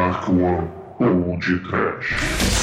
Dark One ou de Trash.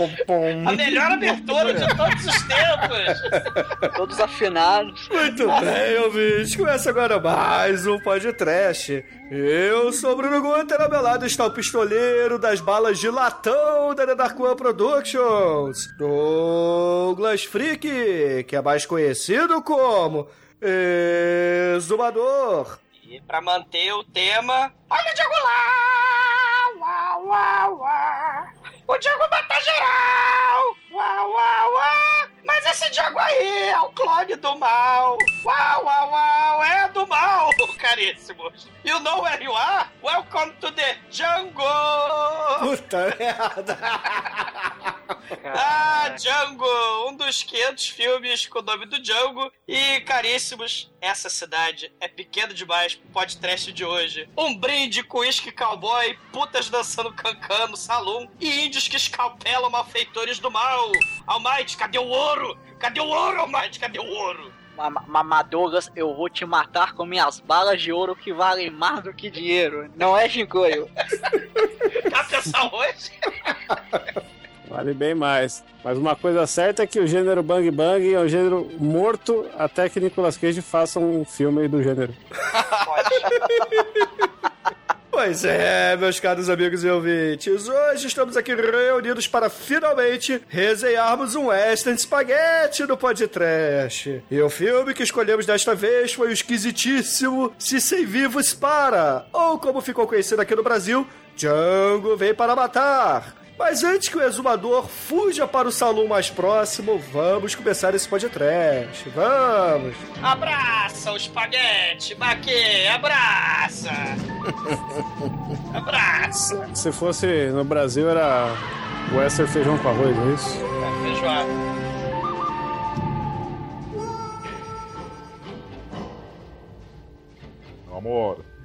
Pom, pom. A melhor abertura de todos os tempos. Todos afinados. Muito bem, ouvintes. Começa agora mais um podcast. Eu sou o Bruno Gunter, ao meu lado está o pistoleiro das balas de latão da The Dark One Productions, Douglas Freak, que é mais conhecido como Exumador. E pra manter o tema, olha o Diego lá! Uau, uau, uau! O Diego mata geral! Uau, uau, uau! Mas esse Diego aí é o clone do mal! Uau, uau, uau! É do mal, caríssimos! You know where you are? Welcome to the jungle! Puta merda. Ah, Django! Um dos 500 filmes com o nome do Django. E, caríssimos, essa cidade é pequena demais pro podcast de hoje. Um brinde com uísque cowboy, putas dançando cancã no salão e índios que escalpelam malfeitores do mal. Almighty, cadê o ouro? Cadê o ouro, Almighty? Cadê o ouro? Mamadoras, eu vou te matar com minhas balas de ouro que valem mais do que dinheiro. Não é, Shinkoio? Tá pensando hoje? Vale bem mais. Mas uma coisa certa é que o gênero Bang Bang é um gênero morto até que Nicolas Cage faça um filme do gênero. Pois é, meus caros amigos e ouvintes, hoje estamos aqui reunidos para finalmente resenharmos um Western Spaghetti no podcast. E o filme que escolhemos desta vez foi o esquisitíssimo Se Sem Vivos Para, ou como ficou conhecido aqui no Brasil, Django Vem Para Matar. Mas antes que o exumador fuja para o salão mais próximo, vamos começar esse podcast. Vamos! Abraça o espaguete, Maquê, abraça! abraça! Se fosse no Brasil, era Western feijão com arroz, é isso? É, feijoada. Amor,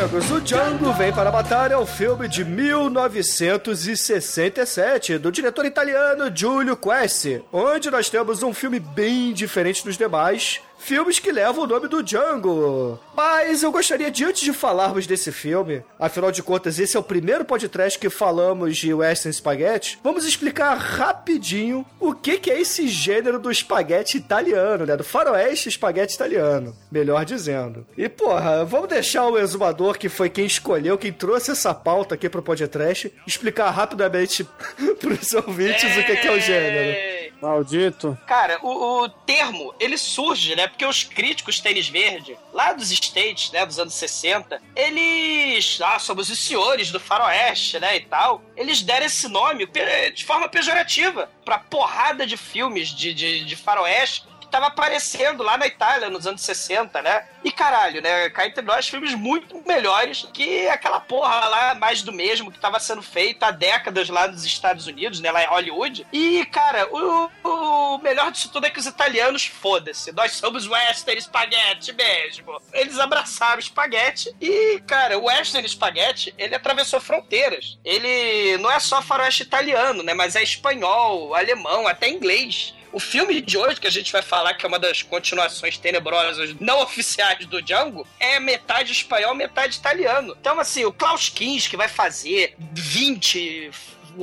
amigos, o Django Vem para Matar é um filme de 1967 do diretor italiano Giulio Questi, onde nós temos um filme bem diferente dos demais, filmes que levam o nome do Django. Mas eu gostaria de, antes de falarmos desse filme, afinal de contas, esse é o primeiro podcast que falamos de Western Spaghetti, vamos explicar rapidinho o que, que é esse gênero do espaguete italiano, né? Do faroeste espaguete italiano, melhor dizendo. E, porra, vamos deixar o exumador, que foi quem escolheu, quem trouxe essa pauta aqui pro podcast, explicar rapidamente pros ouvintes o que, que é o gênero. Maldito. Cara, o, o termo, ele surge, né? Porque os críticos tênis verde, lá dos States, né, dos anos 60, eles, ah, somos os senhores do faroeste, né, e tal, eles deram esse nome de forma pejorativa pra porrada de filmes de, de, de faroeste tava aparecendo lá na Itália nos anos 60, né? E caralho, né? Cá entre nós, filmes muito melhores que aquela porra lá, mais do mesmo, que tava sendo feita há décadas lá nos Estados Unidos, né? Lá em Hollywood. E, cara, o, o melhor disso tudo é que os italianos, foda-se, nós somos western spaghetti mesmo. Eles abraçaram o espaguete e, cara, o western spaghetti, ele atravessou fronteiras. Ele não é só faroeste italiano, né? Mas é espanhol, alemão, até inglês. O filme de hoje, que a gente vai falar, que é uma das continuações tenebrosas não oficiais do Django, é metade espanhol, metade italiano. Então, assim, o Klaus Kinski vai fazer 20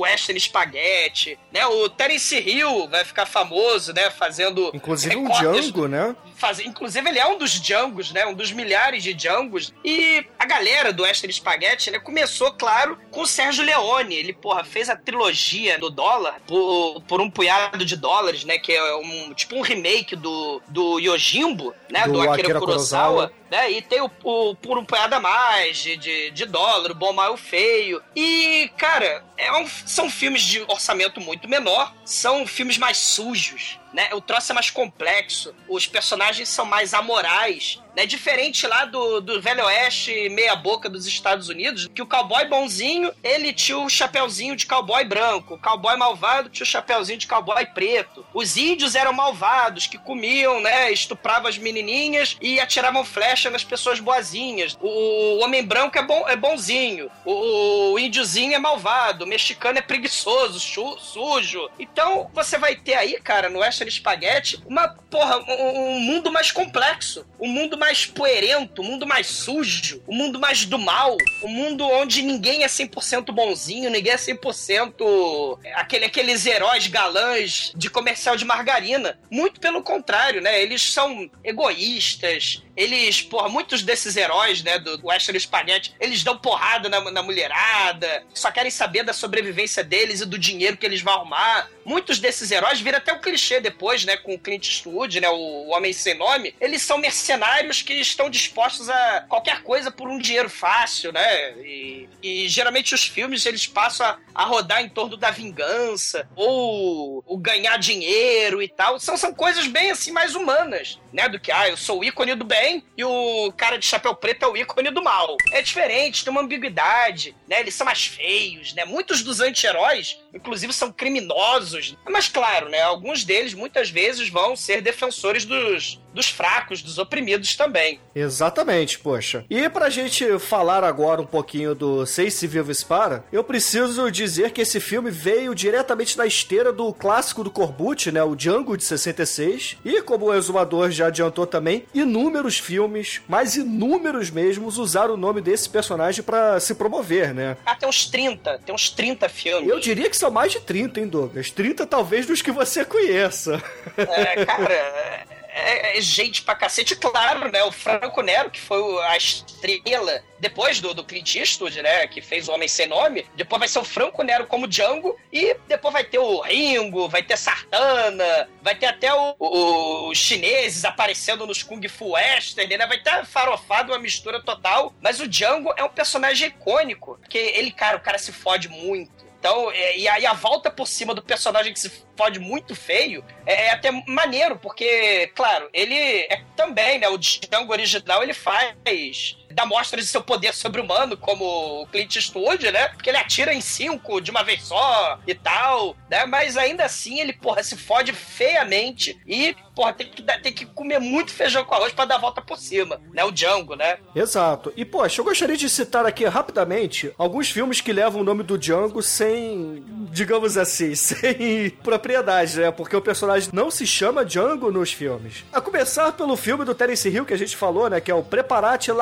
western spaghetti, né? O Terence Hill vai ficar famoso, né? Fazendo Inclusive um Django, né? fazer. Inclusive, ele é um dos Djangos, né? Um dos milhares de Djangos. E a galera do Western Spaghetti, né? Começou, claro, com o Sérgio Leone. Ele, porra, fez a trilogia do dólar por, por um punhado de dólares, né? Que é um tipo um remake do, do Yojimbo, né? Do Do, Akira, Akira Kurosawa. Kurosawa. né? E tem o, o Por um Punhado a Mais, de, de, de dólar, o Bom, Mal o Feio. E, cara, é um- são filmes de orçamento muito menor, são filmes mais sujos, né? O troço é mais complexo, os personagens são mais amorais, né? Diferente lá do, do Velho Oeste meia boca dos Estados Unidos, que o cowboy bonzinho, ele tinha o chapeuzinho de cowboy branco, o cowboy malvado tinha o chapeuzinho de cowboy preto. Os índios eram malvados, que comiam, né? Estupravam as menininhas e atiravam flecha nas pessoas boazinhas. O, homem branco é, bom, é bonzinho, o, o índiozinho é malvado, o mexicano é preguiçoso, chu- sujo. Então você vai ter aí, cara, no Spaghetti, uma, porra, um, um mundo mais complexo, um mundo mais poerento, um mundo mais sujo, um mundo mais do mal, um mundo onde ninguém é 100% bonzinho, ninguém é 100% aquele, aqueles heróis galãs de comercial de margarina. Muito pelo contrário, né? Eles são egoístas, eles, porra, muitos desses heróis, né, do Western Spaghetti, eles dão porrada na, na mulherada, só querem saber da sobrevivência deles e do dinheiro que eles vão arrumar. Muitos desses heróis viram até um clichê depois, né, com o Clint Eastwood, né, o Homem Sem Nome. Eles são mercenários que estão dispostos a qualquer coisa por um dinheiro fácil, né, e, e geralmente os filmes, eles passam a, a rodar em torno da vingança, ou o ganhar dinheiro e tal. São, são coisas bem, assim, mais humanas, né, do que, ah, eu sou o ícone do bem e o cara de chapéu preto é o ícone do mal. É diferente, tem uma ambiguidade, né? Eles são mais feios, né? Muitos dos anti-heróis, inclusive, são criminosos. Mas, claro, né? Alguns deles, muitas vezes, vão ser defensores dos, dos fracos, dos oprimidos também. Exatamente, poxa. E pra gente falar agora um pouquinho do Sei Se Vives Para, eu preciso dizer que esse filme veio diretamente da esteira do clássico do Corbucci, né, o Django de 66, e como o exumador já adiantou também, inúmeros filmes, mas inúmeros mesmos, usaram o nome desse personagem pra se promover, né? Ah, tem uns 30, tem uns 30 filmes. Eu diria que são mais de 30, hein, Douglas? 30 talvez dos que você conheça. É, cara, é, é gente pra cacete. Claro, né? O Franco Nero, que foi a estrela depois do, do Clint Eastwood, né? Que fez o Homem Sem Nome. Depois vai ser o Franco Nero como Django. E depois vai ter o Ringo, vai ter Sartana, vai ter até o- o- os chineses aparecendo nos Kung Fu Western, né? Vai ter farofado, uma mistura total. Mas o Django é um personagem icônico. Porque ele, cara, o cara se fode muito. Então, é, e aí a volta por cima do personagem que se fode muito feio é, é até maneiro, porque, claro, ele é também, né? O Django original ele faz. Dá mostras de seu poder sobre-humano, como o Clint Eastwood, né? Porque ele atira em cinco de uma vez só e tal, né? Mas ainda assim ele, porra, se fode feiamente e, porra, tem que, tem que comer muito feijão com arroz pra dar a volta por cima, né? O Django, né? Exato. E, poxa, eu gostaria de citar aqui rapidamente alguns filmes que levam o nome do Django sem, digamos assim, sem propriedade, né? Porque o personagem não se chama Django nos filmes. A começar pelo filme do Terence Hill que a gente falou, né? Que é o Preparate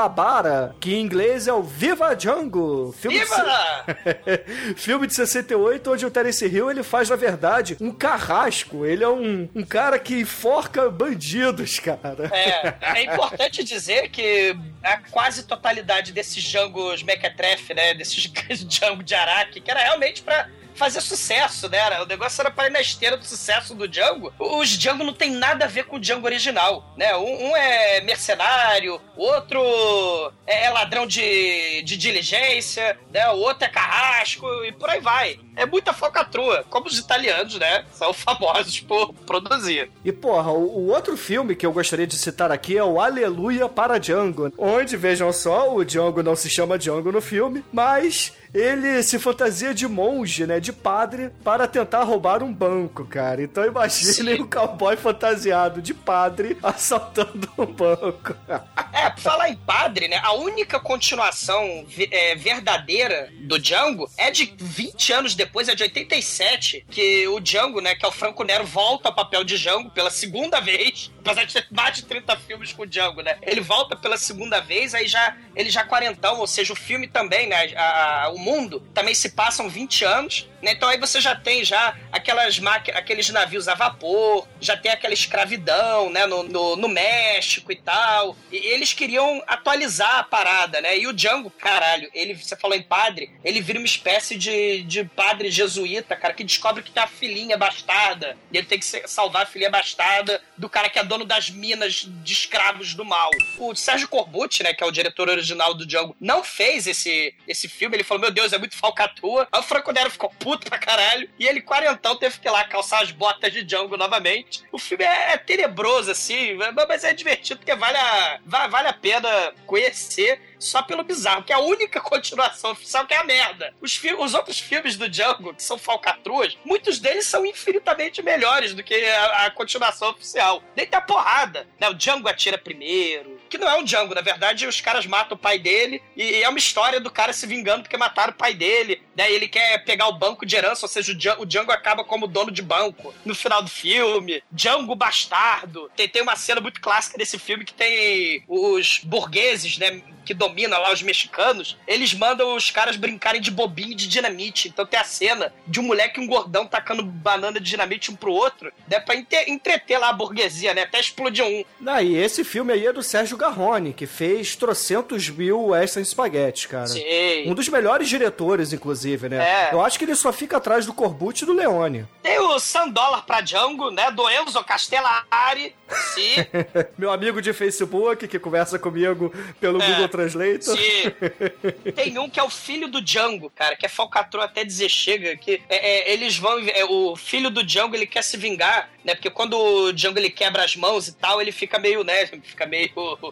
Que em inglês é o Viva Django. Filme de Viva! filme de 68, onde o Terence Hill ele faz, na verdade, um carrasco. Ele é um, um cara que enforca bandidos, cara. É, é importante dizer que a quase totalidade desses Djangos Mequetrefe, né? Desses Django de Araque, que era realmente pra fazer sucesso, né? O negócio era para ir na esteira do sucesso do Django. Os Django não tem nada a ver com o Django original, né? Um, um é mercenário, o outro é é ladrão de, de diligência, né? O outro é carrasco e por aí vai. É muita focatrua, como os italianos, né? São famosos por produzir. E porra, o, o outro filme que eu gostaria de citar aqui é o Aleluia para Django, onde, vejam só, o Django não se chama Django no filme, mas ele se fantasia de monge, né, de padre, para tentar roubar um banco, cara. Então imagine Sim. um cowboy fantasiado de padre assaltando um banco. É, pra falar em padre, né? A única continuação é, verdadeira do Django é de 20 anos depois, é de 87, que o Django, né, que é o Franco Nero, volta ao papel de Django pela segunda vez. Apesar de ter mais de 30 filmes com o Django, né? Ele volta pela segunda vez, aí já ele já quarentão, ou seja, o filme também, né? a- a- o mundo também se passam 20 anos, né? Então aí você já tem já aquelas aqueles navios a vapor, já tem aquela escravidão, né? No, no, no México e tal. E eles queriam atualizar a parada, né? E o Django, caralho, ele, você falou em padre, ele vira uma espécie de, de padre jesuíta, cara, que descobre que tem uma filhinha bastarda. E ele tem que salvar a filhinha bastarda do cara que é dono das minas de escravos do mal. O Sérgio Corbucci, né, que é o diretor original do Django, não fez esse, esse filme. Ele falou, meu Deus, é muito falcatrua. Aí o Franco Nero ficou puto pra caralho. E ele, quarentão, teve que ir lá calçar as botas de Django novamente. O filme é, é tenebroso, assim, mas é divertido porque vale a, va- vale a pena conhecer só pelo bizarro, que é a única continuação oficial que é a merda. Os, os outros filmes do Django, que são falcatruas, muitos deles são infinitamente melhores do que a, a continuação oficial. Deita a porrada, né? O Django atira primeiro, que não é um Django, na verdade, os caras matam o pai dele e é uma história do cara se vingando porque mataram o pai dele. Daí ele quer pegar o banco de herança, ou seja, o Django, o Django acaba como dono de banco no final do filme. Django bastardo. Tem, tem uma cena muito clássica desse filme que tem os burgueses, né? Que dominam lá os mexicanos, eles mandam os caras brincarem de bobinho de dinamite. Então tem a cena de um moleque e um gordão tacando banana de dinamite um pro outro, né? Pra entreter lá a burguesia, né? Até explodir um. Ah, e esse filme aí é do Sérgio Garrone, que fez trocentos mil Western Spaghetti, cara. Sim. Um dos melhores diretores, inclusive, né? É. Eu acho que ele só fica atrás do Corbucci e do Leone. Tem o 100 dólar pra Django, né? Do Enzo Castellari. Meu amigo de Facebook que conversa comigo pelo É. Google Translator. Sim. Tem um que é o filho do Django, cara, que é falcatrua até dizer chega, que é, é, eles vão. é, o filho do Django ele quer se vingar, né? Porque quando o Django ele quebra as mãos e tal, ele fica meio, né? Fica meio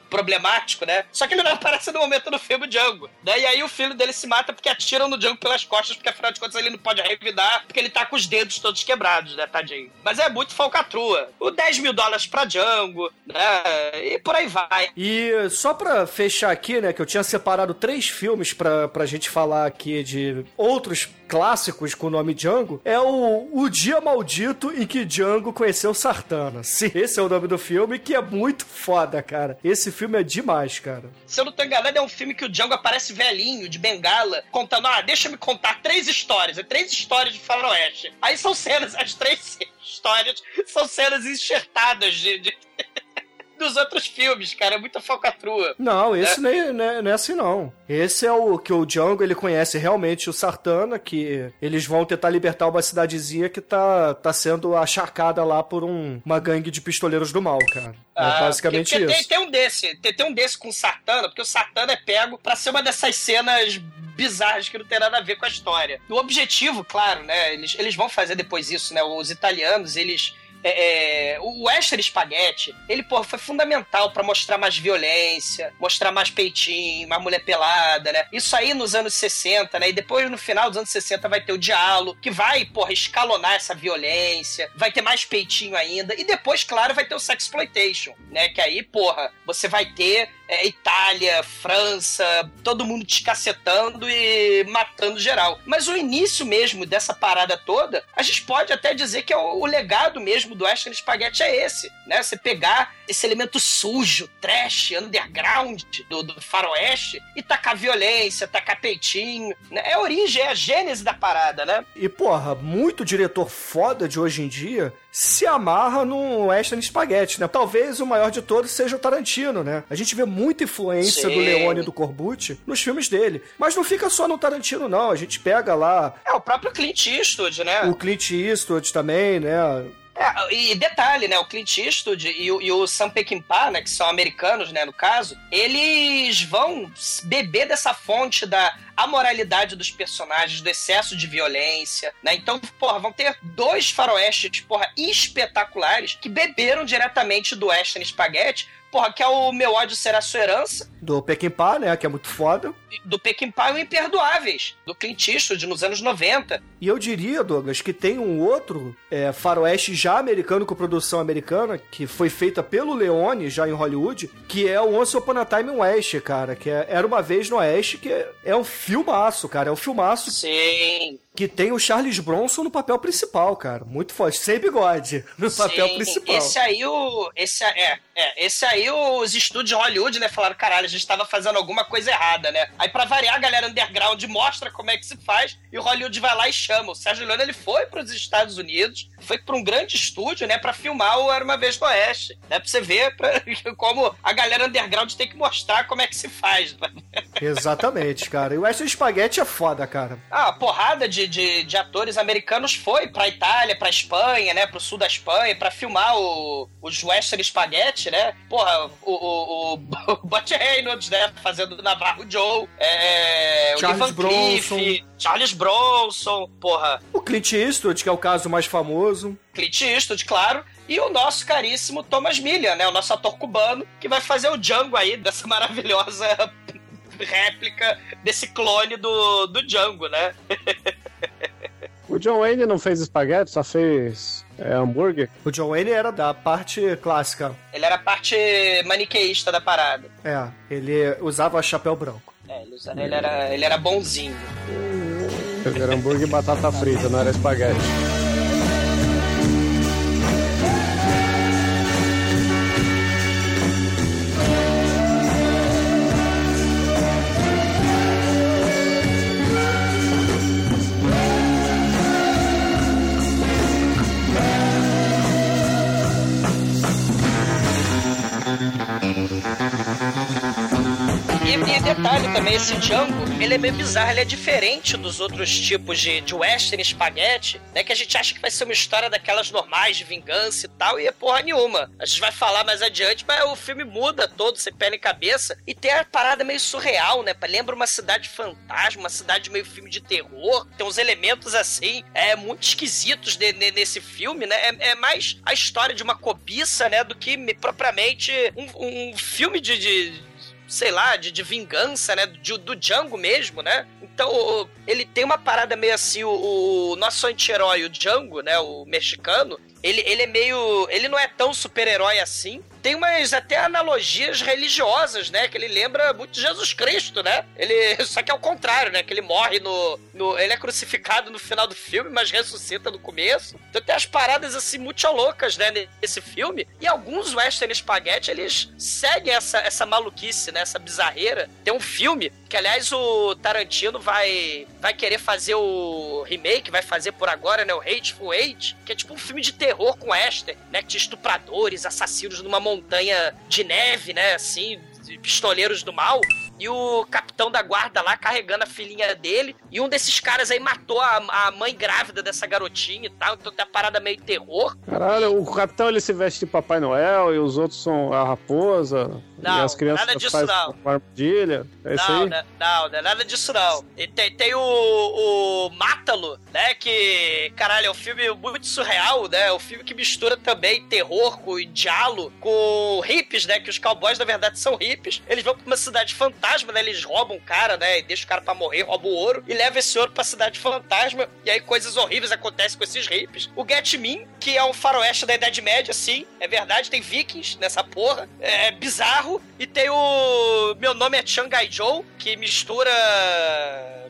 problemático, né? Só que ele não aparece no momento do filme Django. Né? E aí o filho dele se mata porque atiram no Django pelas costas, porque afinal de contas ele não pode revidar, porque ele tá com os dedos todos quebrados, né, tadinho? Mas é muito falcatrua. O 10 mil dólares pra Django, né? E por aí vai. E só pra fechar aqui, né, que eu tinha separado três filmes pra, pra gente falar aqui de outros clássicos com o nome Django, é o O Dia Maldito em que Django conheceu Sartana. Sim, esse é o nome do filme, que é muito foda, cara. Esse filme é demais, cara. Se eu não tô enganado, é um filme que o Django aparece velhinho, de bengala, contando, ah, deixa me contar três histórias. É três histórias de faroeste. Aí são cenas, as três histórias são cenas enxertadas de... de- dos outros filmes, cara. É muita falcatrua. Não, esse nem, nem- não é assim, não. Esse é o que o Django, ele conhece realmente o Sartana, que eles vão tentar libertar uma cidadezinha que tá, tá sendo acharcada lá por um- uma gangue de pistoleiros do mal, cara. É Ah, basicamente porque isso. Tem, tem um desse, tem, tem um desse com o Satana, porque o Satana é pego pra ser uma dessas cenas bizarras que não tem nada a ver com a história. O objetivo, claro, né? Eles, eles vão fazer depois isso, né? Os italianos, eles. É, é, o Western Spaghetti, ele, pô, foi fundamental pra mostrar mais violência, mostrar mais peitinho, mais mulher pelada, né? Isso aí nos anos 60, né? E depois, no final dos anos 60, vai ter o diálogo, que vai, porra, escalonar essa violência, vai ter mais peitinho ainda. E depois, claro, vai ter o Sexploitation, né? Que aí, porra, você vai ter é, Itália, França, todo mundo te cacetando e matando geral. Mas o início mesmo dessa parada toda, a gente pode até dizer que é o, o legado mesmo do Western Spaghetti é esse, né? Você pegar esse elemento sujo, trash, underground do, do faroeste e tacar violência, tacar peitinho, né? É a origem, é a gênese da parada, né? E, porra, muito diretor foda de hoje em dia se amarra no Western Spaghetti, né? Talvez o maior de todos seja o Tarantino, né? A gente vê muita influência Sim. do Leone e do Corbucci nos filmes dele. Mas não fica só no Tarantino, não. A gente pega lá É o próprio Clint Eastwood, né? o Clint Eastwood também, né? É, e detalhe, né? O Clint Eastwood e, o- e o Sam Peckinpah, né? Que são americanos, né? No caso, eles vão beber dessa fonte da amoralidade dos personagens, do excesso de violência, né? Então, porra, vão ter dois faroestes, porra, espetaculares que beberam diretamente do Western Spaghetti, porra, que é o Meu Ódio Será Sua Herança, Do Peckinpah, né? Que é muito foda. do Peckinpah e o Imperdoáveis, do Clint Eastwood, nos anos 90. E eu diria, Douglas, que tem um outro é, faroeste já americano com produção americana, que foi feita pelo Leone, já em Hollywood, que é o Once Upon a Time in West, cara, que é Era Uma Vez no Oeste, que é, é um filmaço, cara, é um filmaço Sim. Que tem o Charles Bronson no papel principal, cara, muito forte, sem bigode, no papel Sim, principal. Esse aí, o. Esse, é, é, esse aí, os estúdios de Hollywood, né, falaram: caralho, a gente tava fazendo alguma coisa errada, né? Aí, pra variar, a galera underground mostra como é que se faz e o Hollywood vai lá e chama. O Sérgio Leone, ele foi pros Estados Unidos, foi pra um grande estúdio, né, pra filmar o Era Uma Vez no Oeste. Né, pra você ver pra, como a galera underground tem que mostrar como é que se faz. né? Exatamente, cara. E o Western Spaghetti é foda, cara. Ah, a porrada de, de, de atores americanos foi pra Itália, pra Espanha, né? Pro sul da Espanha, pra filmar o, os Western Spaghetti, né? Porra, o, o, o, o Butch Reynolds, né? Fazendo o Navarro Joe, é, o Charles Lee Van Cleef, Bronson. Charles Bronson, porra, O Clint Eastwood, que é o caso mais famoso. Clint Eastwood, claro. E o nosso caríssimo Thomas Millian, né? O nosso ator cubano, que vai fazer o Django aí, dessa maravilhosa réplica desse clone do, do Django, né? O John Wayne não fez espaguete, só fez é, hambúrguer. O John Wayne era da parte clássica. Ele era a parte maniqueísta da parada. É, ele usava chapéu branco. É, ele, usa- ele era, ele era bonzinho. Era hambúrguer e batata frita, não era espaguete. Também, esse Django, ele é meio bizarro, ele é diferente dos outros tipos de, de western espaguete, né? Que a gente acha que vai ser uma história daquelas normais de vingança e tal, e é porra nenhuma. A gente vai falar mais adiante, mas o filme muda todo, sem pé nem cabeça, e tem a parada meio surreal, né? Lembra uma cidade fantasma, uma cidade meio filme de terror, tem uns elementos assim, é muito esquisitos de- de- nesse filme, né? É, é mais a história de uma cobiça, né? Do que me- propriamente um, um filme de- de sei lá, de, de vingança, né? Do, do Django mesmo, né? Então, ele tem uma parada meio assim, o, o nosso anti-herói, o Django, né? O mexicano, ele, ele é meio. Ele não é tão super-herói assim. Tem umas até analogias religiosas, né? Que ele lembra muito de Jesus Cristo, né? Ele. Só que é o contrário, né? Que ele morre no, no. Ele é crucificado no final do filme, mas ressuscita no começo. Então tem as paradas assim muito loucas, né? Nesse filme. E alguns western spaghetti, eles seguem essa, essa maluquice, né? Essa bizarreira. Tem um filme que, aliás, o Tarantino vai, vai querer fazer o remake, vai fazer por agora, né? O Hateful Eight, que é tipo um filme de terror com western, né? Que tinha estupradores, assassinos numa montanha de neve, né? Assim, pistoleiros do mal. E o capitão da guarda lá carregando a filhinha dele. E um desses caras aí matou a, a mãe grávida dessa garotinha e tal. Então tem parada meio terror. Caralho, o capitão ele se veste de Papai Noel e os outros são a raposa. Não, e as crianças nada disso não. uma armadilha. É isso não, né, não, não é nada disso não. E tem, tem o, o Mátalo, né? Que, caralho, é um filme muito surreal, né? É um filme que mistura também terror com diálogo, com hippies, né? Que os cowboys, na verdade, são hippies. Eles vão pra uma cidade fantasma, né? Eles roubam o cara, né? E deixam o cara pra morrer, roubam o ouro e levam esse ouro pra cidade fantasma. E aí coisas horríveis acontecem com esses hippies. O Get Me, que é um faroeste da Idade Média, sim, é verdade, tem vikings nessa porra. É bizarro. E tem o Meu Nome é Shanghai Joe, que mistura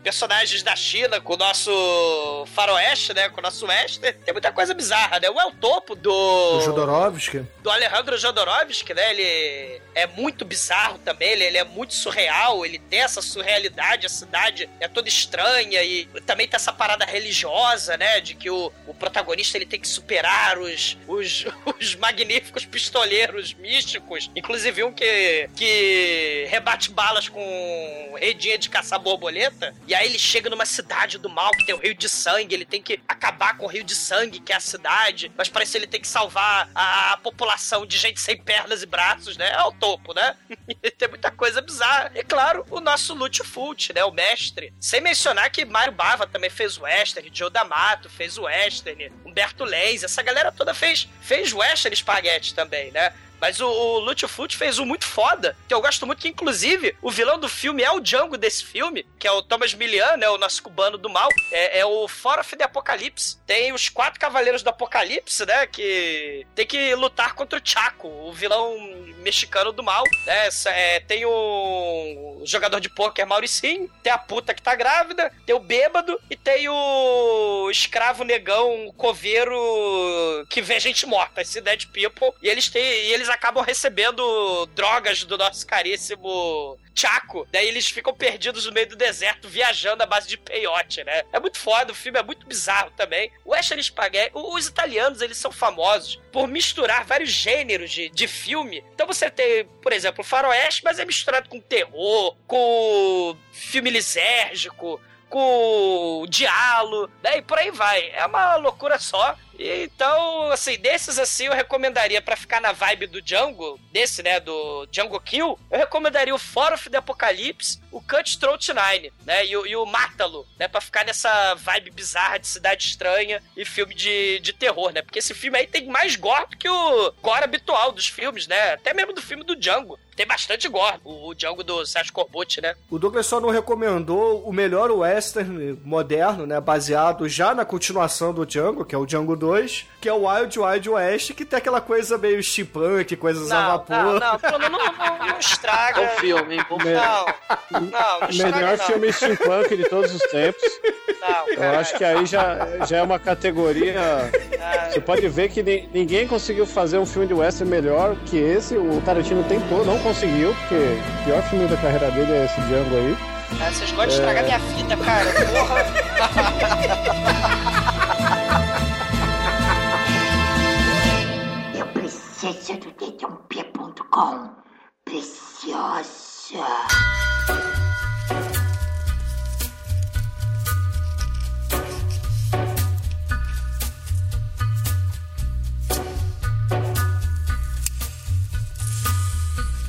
personagens da China com o nosso faroeste, né? Com o nosso western. Tem muita coisa bizarra, né? O El Topo do... O Jodorowsky. do Alejandro Jodorowsky, né? Ele é muito bizarro também, ele, ele é muito surreal, ele tem essa surrealidade, a cidade é toda estranha e também tem essa parada religiosa, né? De que o, o protagonista ele tem que superar os, os, os magníficos pistoleiros místicos, inclusive um que, que rebate balas com redinha de caçar borboleta, e aí ele chega numa cidade do mal que tem o rio de sangue, ele tem que acabar com o rio de sangue, que é a cidade, mas parece que ele tem que salvar a, população de gente sem pernas e braços, né? É o topo, né? tem muita coisa bizarra. E claro, o nosso Fulci, né? O mestre. Sem mencionar que Mário Bava também fez western, Joe D'Amato fez western, Humberto Lenz, essa galera toda fez, fez western espaguete também, né? Mas o, o Fulci fez um muito foda, que eu gosto muito, que inclusive o vilão do filme é o Django desse filme, que é o Thomas Milian, né, o nosso cubano do mal. É, é o Fora of the Apocalipse. Tem os quatro cavaleiros do Apocalipse, né, que tem que lutar contra o Chaco, o vilão mexicano do mal. Né, é, tem o, jogador de pôquer Mauricinho, tem a puta que tá grávida, tem o bêbado e tem o escravo negão coveiro que vê gente morta, esse Dead People. E eles têm. E eles acabam recebendo drogas do nosso caríssimo Chaco. Daí eles ficam perdidos no meio do deserto, viajando à base de peiote, né? É muito foda, o filme é muito bizarro também. O Western Spaghetti, os italianos, eles são famosos por misturar vários gêneros de, de filme. Então você tem, por exemplo, o faroeste, mas é misturado com terror, com filme lisérgico, com diálogo, né? E por aí vai. É uma loucura só. Então, assim, desses assim, eu recomendaria pra ficar na vibe do Django, desse, né, do Django Kill, eu recomendaria o For of the Apocalypse, o Cutthroat Nine, né, e o, e o Mátalo, né, pra ficar nessa vibe bizarra de cidade estranha e filme de, de terror, né, porque esse filme aí tem mais gore do que o gore habitual dos filmes, né, até mesmo do filme do Django. Tem bastante gore, o, o Django do Sérgio Corbucci, né. O Douglas só não recomendou o melhor western moderno, né? Baseado já na continuação do Django, que é o Django 2, que é o Wild Wild West, que tem aquela coisa meio steampunk, coisas a Não, vapor. não, não, pelo menos não, não, não estraga. É o filme, Não, não, não estraga Melhor não. filme steampunk de todos os tempos. Não, Eu cara, acho que aí já, já é uma categoria. Você pode ver que ni- ninguém conseguiu fazer um filme de western melhor que esse. O Tarantino tentou, não conseguiu, porque o pior filme da carreira dele é esse Django aí. ah, vocês gostam de estragar minha vida, cara. Porra. dedãopia.com. Preciosa.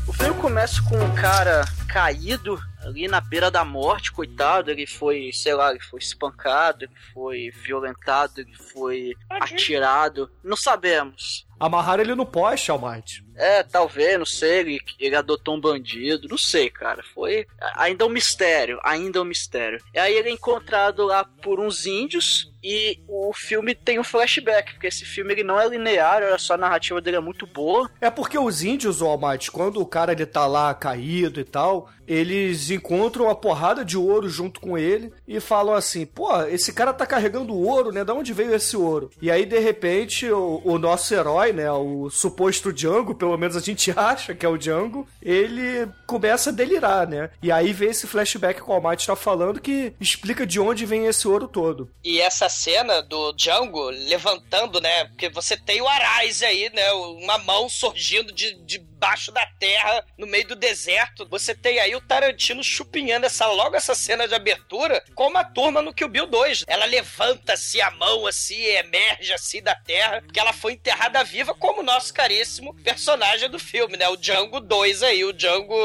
O filme começa com um cara caído ali na beira da morte, coitado. Ele foi, sei lá, ele foi espancado, ele foi violentado, ele foi atirado. Não sabemos. Amarraram ele no poste, Almighty. É, talvez, não sei, ele, ele adotou um bandido, não sei, cara. Foi ainda um mistério, ainda um mistério. E aí ele é encontrado lá por uns índios e o filme tem um flashback, porque esse filme ele não é linear, olha só, a narrativa dele é muito boa. É porque os índios, o Almighty, quando o cara ele tá lá caído e tal, eles encontram uma porrada de ouro junto com ele e falam assim: pô, esse cara tá carregando ouro, né? Da onde veio esse ouro? E aí, de repente, o, o nosso herói, né? O suposto Django, pelo menos a gente acha que é o Django, ele começa a delirar, né? E aí vem esse flashback que o Almighty tá falando que explica de onde vem esse ouro todo. E essa cena do Django levantando, né? Porque você tem o Arise aí, né? Uma mão surgindo de, de baixo da terra, no meio do deserto. Você tem aí o Tarantino chupinhando essa, logo essa cena de abertura, como a turma no Kill Bill 2. Ela levanta-se a mão assim, emerge assim da terra, porque ela foi enterrada viva como o nosso caríssimo personagem do filme, né? O Django 2 aí, o Django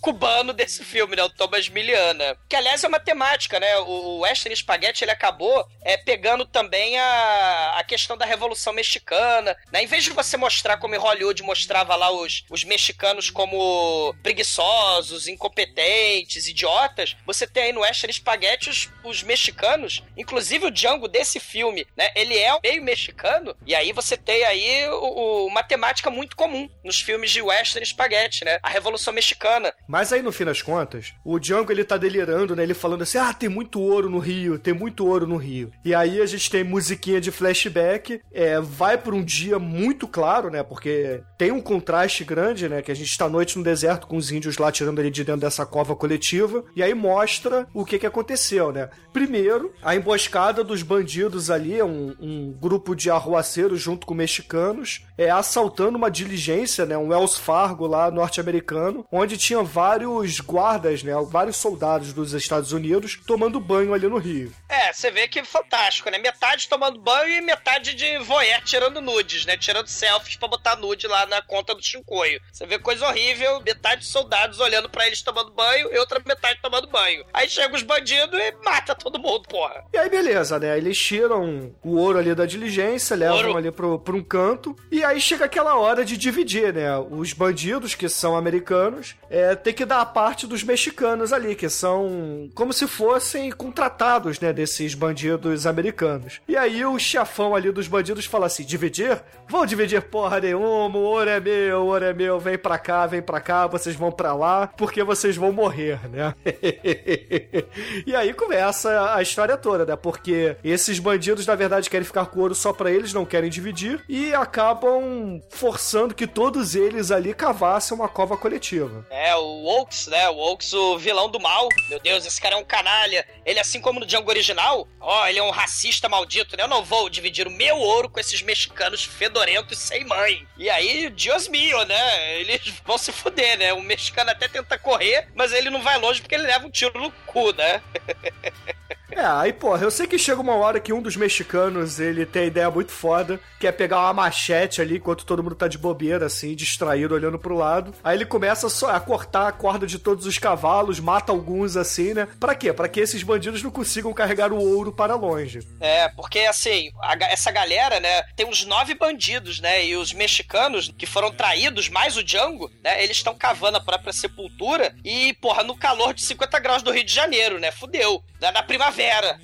cubano desse filme, né? O Thomas Miliana. Que, aliás, é uma temática, né? O o Western Spaghetti, ele acabou é, pegando também a, a questão da Revolução Mexicana, né? Em vez de você mostrar como em Hollywood mostrava lá os, os mexicanos como preguiçosos, incompetentes, idiotas, você tem aí no Western Spaghetti os, os mexicanos, inclusive o Django desse filme, né? Ele é meio mexicano, e aí você tem aí o, o- uma temática muito comum nos filmes de Western Spaghetti, né? A Revolução Mexicana. Mas aí, no fim das contas, o Django ele tá delirando, né? Ele falando assim: ah, tem muito ouro no Rio, tem muito ouro no Rio. E aí a gente tem musiquinha de flashback, é, vai por um dia muito claro, né? Porque tem um contraste grande, né? Que a gente tá à noite no deserto com os índios lá tirando ele de dentro dessa cova coletiva. E aí mostra o que que aconteceu, né? Primeiro, a emboscada dos bandidos ali, um, um grupo de arruaceiros junto com mexicanos, é assaltando uma diligência, né? Um Wells Fargo lá norte-americano, onde tinha vários guardas, né? Vários soldados dos Estados Unidos tomando banho ali no Rio. É, você vê que fantástico, né? Metade tomando banho e metade de voyeur tirando nudes, né? Tirando selfies pra botar nude lá na conta do Chincoio. Você vê coisa horrível, metade de soldados olhando pra eles tomando banho e outra metade tomando banho. Aí chega os bandidos e mata todo mundo, porra. E aí, beleza, né? Eles tiram o ouro ali da diligência, levam Ouro. ali pro, pro um canto. E aí chega aquela hora de dividir, né? Os bandidos, que são americanos, é, tem que dar a parte dos mexicanos ali, que são como se fossem contratados, né? Desses bandidos americanos. E aí o chefão ali dos bandidos fala assim: dividir? Vão dividir porra nenhuma, o ouro é meu, o ouro é é meu, vem pra cá, vem pra cá, vocês vão pra lá, porque vocês vão morrer, né? e aí começa a história toda, né? Porque esses bandidos, na verdade, querem ficar com ouro só pra eles, não querem dividir, e acabam forçando que todos eles ali cavassem uma cova coletiva. É, o Oaks, né? O Oaks, o vilão do mal. Meu Deus, esse cara é um canalha. Ele, assim como no Django original, ó, ele é um racista maldito, né? Eu não vou dividir o meu ouro com esses mexicanos fedorentos sem mãe. E aí, Dios mio, né? Eles vão se fuder, né? O mexicano até tenta correr, mas ele não vai longe porque ele leva um tiro no cu, né? É, aí, porra, eu sei que chega uma hora que um dos mexicanos, ele tem a ideia muito foda, que é pegar uma machete ali, enquanto todo mundo tá de bobeira, assim, distraído, olhando pro lado. Aí ele começa a cortar a corda de todos os cavalos, mata alguns, assim, né? Pra quê? Pra que esses bandidos não consigam carregar o ouro para longe. É, porque assim, a essa galera, né, tem uns nove bandidos, né, e os mexicanos que foram traídos, mais o Django, né, eles estão cavando a própria sepultura e, porra, no calor de 50 graus do Rio de Janeiro, né, fudeu, né, na primavera,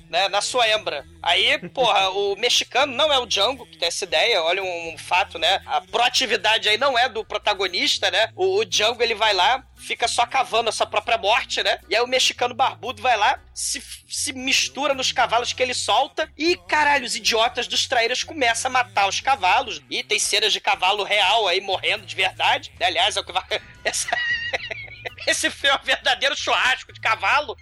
né, na Soembra. Aí, porra, o mexicano não é o Django que tem essa ideia, olha um, um fato, né, a proatividade aí não é do protagonista, né, o, o Django ele vai lá, fica só cavando a sua própria morte, né? E aí o mexicano barbudo vai lá, se, se mistura nos cavalos que ele solta e, caralho, os idiotas dos traíras começam a matar os cavalos. E tem cenas de cavalo real aí morrendo de verdade. né? Aliás, é o que vai... Essa... Esse filme é um verdadeiro churrasco de cavalo.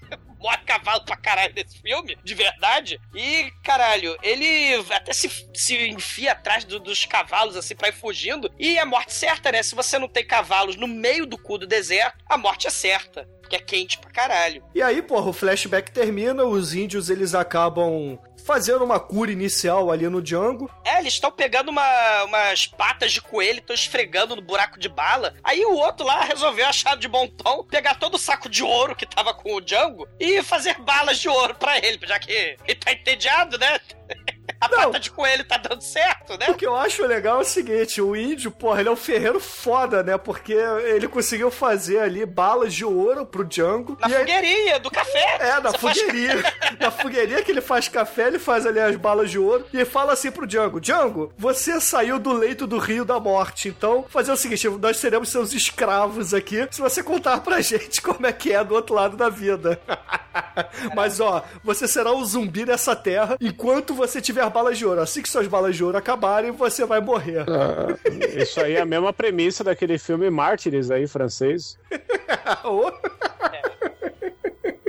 Morre cavalo pra caralho nesse filme, de verdade. E, caralho, ele até se, se enfia atrás do- dos cavalos, assim, pra ir fugindo. E é morte certa, né? Se você não tem cavalos no meio do cu do deserto, a morte é certa. Porque é quente pra caralho. E aí, porra, o flashback termina, os índios eles acabam fazendo uma cura inicial ali no Django. É, eles estão pegando uma- umas patas de coelho, estão esfregando no buraco de bala. Aí o outro lá resolveu achar de bom tom pegar todo o saco de ouro que tava com o Django e fazer balas de ouro pra ele, já que ele tá entediado, né? A Não. pata de coelho tá dando certo, né? O que eu acho legal é o seguinte, o índio, porra, ele é um ferreiro foda, né? Porque ele conseguiu fazer ali balas de ouro pro Django. Na e aí- fogueirinha do café. É, na Você faz- fogueirinha. na fogueirinha que ele faz café, ele faz ali as balas de ouro e fala assim pro Django: Django, você saiu do leito do rio da morte. Então, fazer o seguinte: nós seremos seus escravos aqui se você contar pra gente como é que é do outro lado da vida. Mas ó, você será um zumbi nessa terra enquanto você tiver balas de ouro. Assim que suas balas de ouro acabarem, você vai morrer. Isso aí é a mesma premissa daquele filme Mártires aí, francês. Ô,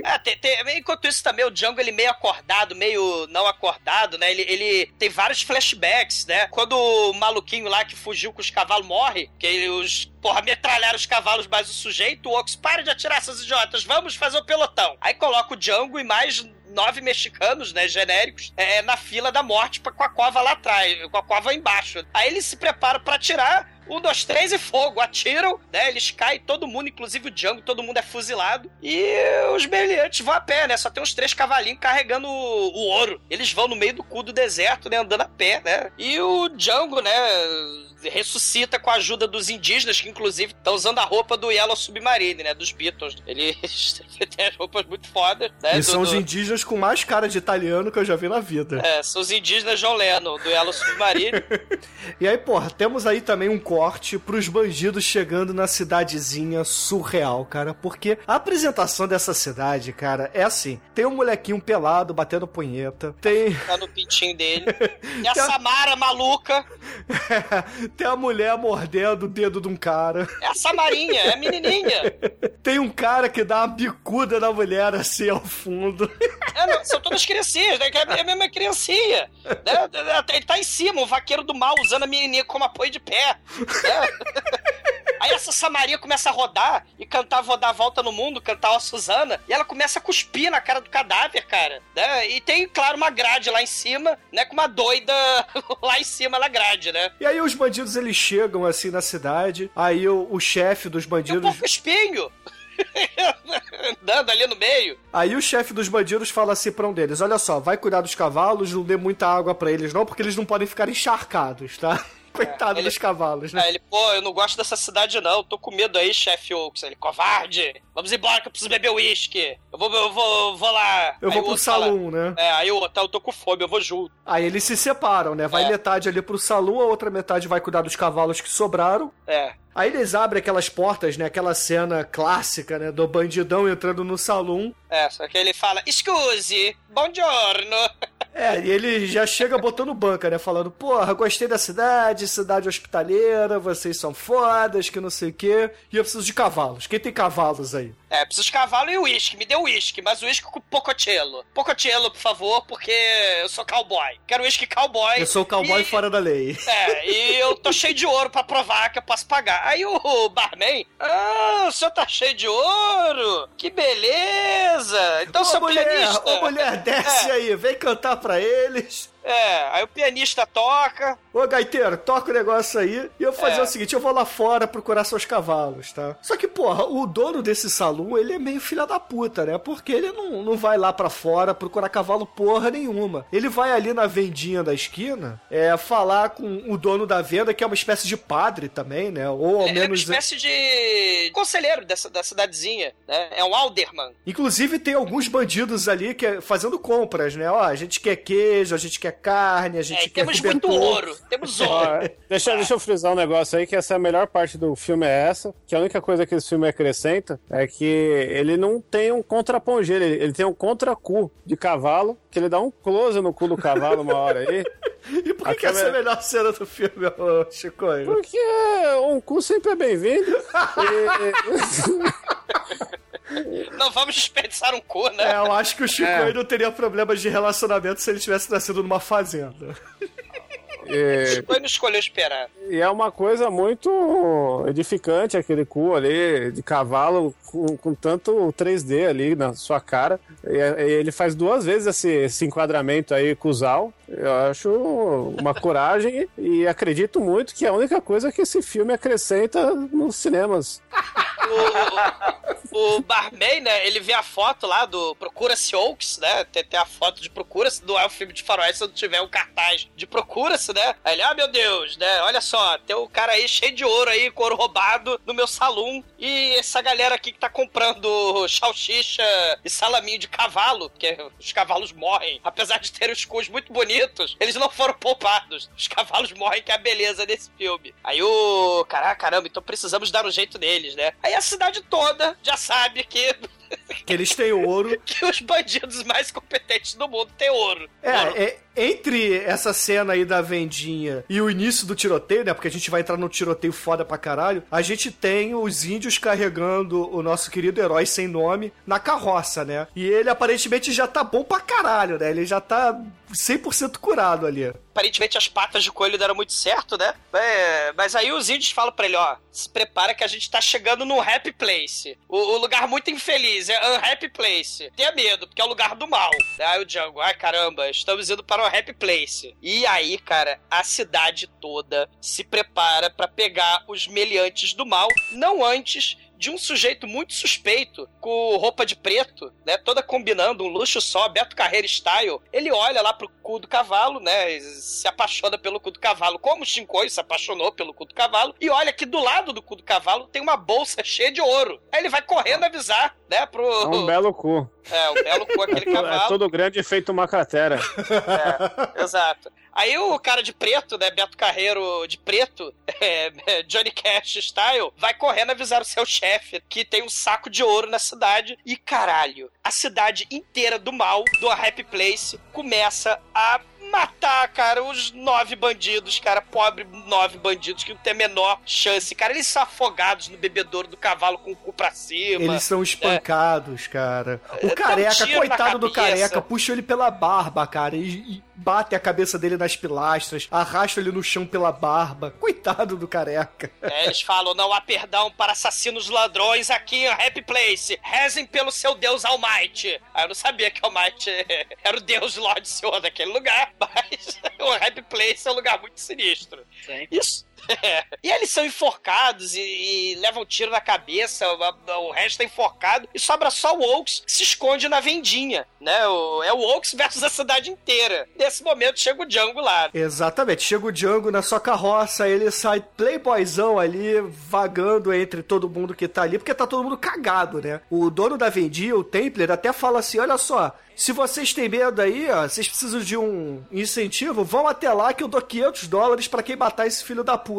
É, tem- tem- enquanto isso também o Django ele meio acordado, meio não acordado, né? Ele, ele tem vários flashbacks, né? Quando o maluquinho lá que fugiu com os cavalos morre, que ele, os porra metralharam os cavalos, mas o sujeito, o Ox, para de atirar seus idiotas, vamos fazer o pelotão. Aí coloca o Django e mais nove mexicanos, né, genéricos, é, na fila da morte pra, com a cova lá atrás, com a cova embaixo. Aí eles se preparam pra atirar, um, dois, três e fogo. Atiram, né? Eles caem, todo mundo, inclusive o Django, todo mundo é fuzilado. E os meliantes vão a pé, né? Só tem uns três cavalinhos carregando o, o ouro. Eles vão no meio do cu do deserto, né? Andando a pé, né? E o Django, né? Ressuscita com a ajuda dos indígenas, que inclusive estão usando a roupa do Yellow Submarine, né? Dos Beatles. Eles têm as roupas muito fodas, né? e do- são os do- indígenas com mais cara de italiano que eu já vi na vida. É, são os indígenas John Lennon, do Yellow Submarine. E aí, porra, temos aí também um corte pros bandidos chegando na cidadezinha surreal, cara. Porque a apresentação dessa cidade, cara, é assim: tem um molequinho pelado batendo punheta, tem, tá no pintinho dele. E a Samara maluca. tem a mulher mordendo o dedo de um cara, É a Samarinha, é a menininha. tem um cara que dá uma bicuda na mulher assim ao fundo. É, não, são todas criancinhas, né? É a mesma criancinha. Né? Ele tá em cima, o vaqueiro do mal usando a menininha como apoio de pé. Aí essa Samaria começa a rodar e cantar Vou dar a volta no mundo, cantar a Suzana, e ela começa a cuspir na cara do cadáver, cara. Né? E tem, claro, uma grade lá em cima, né? Com uma doida lá em cima na grade, né? E aí os bandidos eles chegam assim na cidade, aí o, o chefe dos E um bandidos. pouco espinho. Andando ali no meio. Aí o chefe dos bandidos fala assim pra um deles: Olha só, vai cuidar dos cavalos, não dê muita água pra eles, não, porque eles não podem ficar encharcados, tá? Coitado Ele- dos cavalos, né? Aí ele, pô, eu não gosto dessa cidade não, tô com medo aí, chefe Oaks. Ele, covarde, vamos embora que eu preciso beber uísque. Eu vou, eu vou, vou lá. Eu Aí vou pro salão, né? É, aí o outro, eu tô com fome, eu vou junto. Aí eles se separam, né? Vai É. metade ali pro salão, a outra metade vai cuidar dos cavalos que sobraram. É. Aí eles abrem aquelas portas, né? Aquela cena clássica, né? Do bandidão entrando no salão. É, só que ele fala, excuse, buongiorno. É, e ele já chega botando banca, né? Falando, porra, gostei da cidade, cidade hospitaleira, vocês são fodas, que não sei o quê. E eu preciso de cavalos. Quem tem cavalos aí? É, preciso de cavalo e uísque, me dê uísque, mas uísque com pococello. Pococello, por favor, porque eu sou cowboy. Quero uísque cowboy. Eu sou cowboy e... fora da lei. É, e eu tô cheio de ouro pra provar que eu posso pagar. Aí o barman, ah, o senhor tá cheio de ouro? Que beleza! Então, Ô seu mulher, pianista... ô mulher, desce É. aí, vem cantar pra eles. É, aí o pianista toca. Ô, gaiteiro, toca o negócio aí e eu vou fazer É. o seguinte: eu vou lá fora procurar seus cavalos, tá? Só que, porra, o dono desse salão, ele é meio filha da puta, né? Porque ele não, não vai lá pra fora procurar cavalo porra nenhuma. Ele vai ali na vendinha da esquina, é, falar com o dono da venda, que é uma espécie de padre também, né? Ou ao É uma menos. espécie de conselheiro dessa, da cidadezinha, né? É um alderman. Inclusive, tem alguns bandidos ali que é fazendo compras, né? Ó, a gente quer queijo, a gente quer carne, a gente É, quer temos muito cobertor. ouro. Temos ouro. deixa, deixa eu frisar um negócio aí, que essa é a melhor parte do filme é essa, que a única coisa que esse filme acrescenta é que ele não tem um contrapongeiro, ele, ele tem um contracu de cavalo, que ele dá um close no cu do cavalo uma hora aí, E por que, que essa é a melhor cena do filme, ô, Chico? porque um cu sempre é bem-vindo. E- Não vamos desperdiçar um cu, né? É, eu acho que o Chico É. não teria problemas de relacionamento se ele tivesse nascido numa fazenda. e- Foi não escolheu esperar. E é uma coisa muito edificante aquele cu ali de cavalo com, com tanto 3D ali na sua cara. E, e ele faz duas vezes esse, esse enquadramento aí com o Zal. Eu acho uma coragem e acredito muito que é a única coisa que esse filme acrescenta nos cinemas. O, o barman, né, ele vê a foto lá do Procura-se Oaks, né? Tem, tem a foto de Procura-se, não é o filme de faroeste se não tiver um cartaz de Procura-se, né? Aí ele, ah, meu Deus, né? Olha só, tem um cara aí cheio de ouro aí, couro roubado no meu salão. E essa galera aqui que tá comprando salsicha e salaminho de cavalo, porque os cavalos morrem. Apesar de terem os cus muito bonitos, eles não foram poupados. Os cavalos morrem, que é a beleza desse filme. Aí o. Caraca, caramba, então precisamos dar um jeito neles, né? Aí a cidade toda já sabe que, Que eles têm ouro. que os bandidos mais competentes do mundo têm ouro. É, Ouro. é, entre essa cena aí da vendinha e o início do tiroteio, né? Porque a gente vai entrar num tiroteio foda pra caralho. A gente tem os índios carregando o nosso querido herói sem nome na carroça, né? E ele aparentemente já tá bom pra caralho, né? Ele já tá 100% curado ali. Aparentemente as patas de coelho deram muito certo, né? É, mas aí os índios falam pra ele, ó, se prepara que a gente tá chegando no Happy Place. O, o lugar muito infeliz, é Unhappy Place. Tenha medo, porque é o lugar do mal. Aí o Django, ai caramba, estamos indo para o Happy Place. E aí, cara, a cidade toda se prepara pra pegar os meliantes do mal, não antes de um sujeito muito suspeito, com roupa de preto, né? Toda combinando, um luxo só, Beto Carreira style. Ele olha lá pro cu do cavalo, né? Se apaixona pelo cu do cavalo, como o Shinkoi se apaixonou pelo cu do cavalo. E olha que do lado do cu do cavalo tem uma bolsa cheia de ouro. Aí ele vai correndo avisar, né? Pro. É um belo cu. É, o belo cu, aquele É cavalo. todo grande e feito uma cratera. É, exato. Aí o cara de preto, né, Beto Carreiro de preto, é, é, Johnny Cash style, vai correndo avisar o seu chefe que tem um saco de ouro na cidade e caralho, a cidade inteira do mal, do Happy Place, começa a matar, cara, os nove bandidos, cara, pobre nove bandidos que não tem a menor chance, cara, eles são afogados no bebedouro do cavalo com o cu pra cima. Eles são espancados, cara. O É, um careca, na coitado do cabeça. careca, puxa ele pela barba, cara, e, bate a cabeça dele nas pilastras, arrasta ele no chão pela barba. Coitado do careca. É, eles falam, não há perdão para assassinos ladrões aqui em Happy Place. Rezem pelo seu Deus Almighty. Aí eu não sabia que Almighty era o Deus Lorde Senhor daquele lugar, mas o Happy Place é um lugar muito sinistro. Sim. Isso, E eles são enforcados e, e levam um tiro na cabeça, o, o resto é enforcado, e sobra só o Oaks que se esconde na vendinha, né? O, é o Oaks versus a cidade inteira. Nesse momento chega o Django lá. Exatamente. Chega o Django na sua carroça, ele sai playboyzão ali, vagando entre todo mundo que tá ali, porque tá todo mundo cagado, né? O dono da vendia, o Templar, até fala assim: olha só. Se vocês têm medo aí, ó, vocês precisam de um incentivo, vão até lá que eu dou 500 dólares pra quem matar esse filho da puta.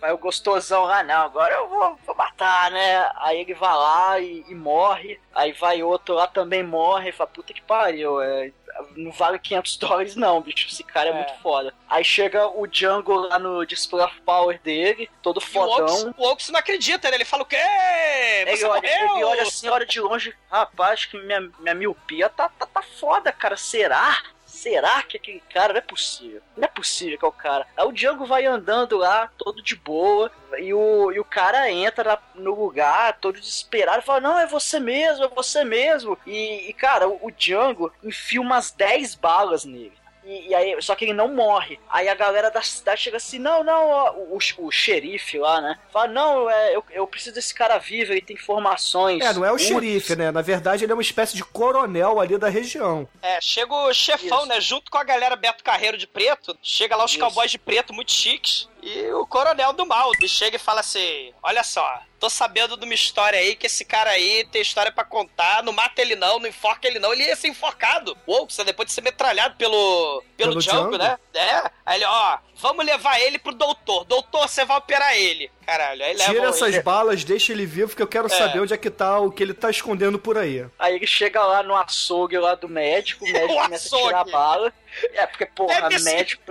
Vai o gostosão lá, não, agora eu vou, vou matar, né? Aí ele vai lá e, e morre. Aí vai outro lá também morre. E fala, puta que pariu, é, não vale 500 dólares não, bicho. Esse cara é, É. muito foda. Aí chega o Django lá no Display of Power dele, todo E o fodão. o Oaks não acredita, né? Ele fala o quê? Ele Você olha, morreu? ele olha assim, olha de longe, rapaz, que minha, minha miopia tá, tá, tá foda, cara. Será? Será que aquele cara não é possível? Não é possível que é o cara. Aí o Django vai andando lá, todo de boa, e o, e o cara entra no lugar, todo desesperado, e fala: Não, é você mesmo, é você mesmo. E, e, cara, o, o Django enfia umas 10 balas nele. E, e aí, só que ele não morre. Aí a galera da cidade chega assim: não, não, ó, o, o, o xerife lá, né? Fala: não, é, eu, eu preciso desse cara vivo, ele tem informações. É, não é o úteis." xerife, né? Na verdade, ele é uma espécie de coronel ali da região. É, chega o chefão, Isso. né? Junto com a galera Beto Carreiro de preto. Chega lá os Isso. cowboys de preto muito chiques. E o coronel do mal. E chega e fala assim: Olha só, tô sabendo de uma história aí que esse cara aí tem história pra contar. Não mata ele não, não enforca ele não. Ele ia ser enforcado. Ou depois de ser metralhado pelo, pelo, Pelo Django, Django. né? É. Aí ele, ó, vamos levar ele pro doutor. Doutor, você vai operar ele. Caralho, aí leva Tira essas ele. balas, deixa ele vivo, que eu quero saber onde é que tá o que ele tá escondendo por aí. Aí ele chega lá no açougue lá do médico, o médico O começa a tirar a bala. É, porque, porra, ser. médico,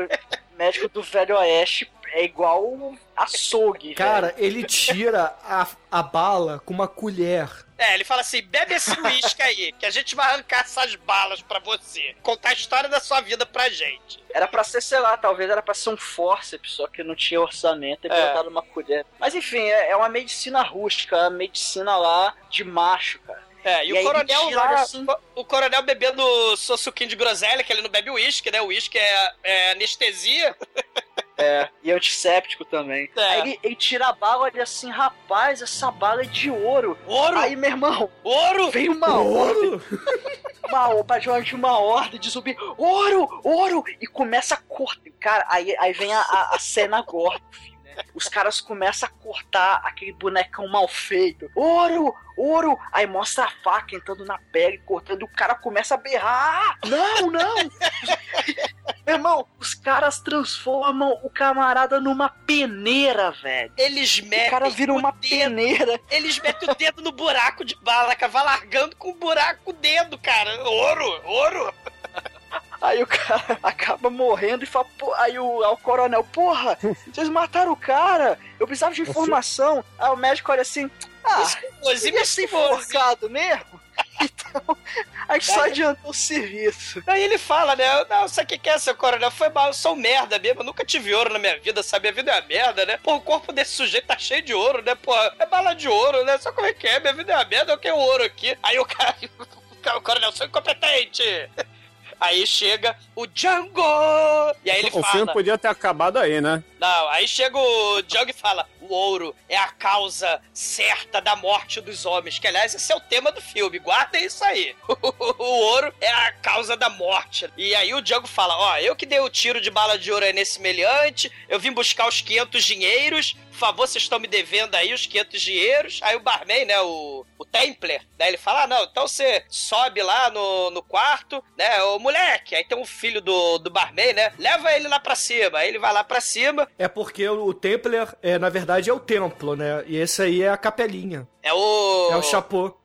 médico do Velho Oeste é igual um açougue. Cara, velho. ele tira a, a bala com uma colher. É, ele fala assim: bebe esse uísque aí, que a gente vai arrancar essas balas pra você. Contar a história da sua vida pra gente. Era pra ser, sei lá, talvez era pra ser um forceps, só que não tinha orçamento e É. botaram uma colher. Mas enfim, é, é uma medicina rústica, é uma medicina lá de macho, cara. É, e, E o coronel lá, assim- o coronel bebendo seu suquinho de groselha, que ele não bebe uísque, né? O uísque é, é anestesia. É, e antisséptico também. É. Aí ele, ele tira a bala e assim, rapaz, essa bala é de ouro. Ouro! Aí, meu irmão, Ouro! vem uma ordem, Ouro! uma, praticamente uma ordem de zumbi, ouro, ouro, e começa a cortar. Cara, aí, aí vem a, a, a cena gore do filme, né? Os caras começam a cortar aquele bonecão mal feito. Ouro, ouro! Aí mostra a faca entrando na pele, cortando, e o cara começa a berrar. "Ah, Não, não! Meu irmão, caras transformam o camarada numa peneira, velho. Eles metem. O cara vira o uma dedo, peneira. Eles metem o dedo no buraco de bala, cara. Vai largando com o buraco o dedo, cara. Ouro! Ouro! Aí o cara acaba morrendo e fala, pô, aí o, o coronel, porra, vocês mataram o cara, eu precisava de informação. Aí o médico olha assim, ah, esse enforcado mesmo? Então, a gente só adiantou o serviço. Aí ele fala, né? Não, sabe o que que é, seu coronel? Foi mal, eu sou um merda mesmo. Eu nunca tive ouro na minha vida, sabe? A vida é uma merda, né? Pô, o corpo desse sujeito tá cheio de ouro, né? Pô, é bala de ouro, né? Só como é que é? Minha vida é uma merda, eu quero ouro aqui. Aí o cara, o coronel, sou incompetente. Aí chega o Django! E aí ele O fala. filme podia ter acabado aí, né? Não, aí chega o Django e fala: o ouro é a causa certa da morte dos homens. Que, aliás, esse é o tema do filme. Guardem isso aí. o ouro é a causa da morte. E aí o Django fala: Ó, eu que dei o tiro de bala de ouro aí nesse meliante, eu vim buscar os 500 dinheiros. Por favor, vocês estão me devendo aí os 500 dinheiros. Aí o barman, né, o, o Templar, daí ele fala: ah, não, então você sobe lá no, no quarto, né, ô moleque. Aí tem um filho do, do barman, né, leva ele lá pra cima. Aí ele vai lá pra cima. É porque o, Templar, é, na verdade, é o templo, né? E esse aí é a capelinha. É o. É o chapô.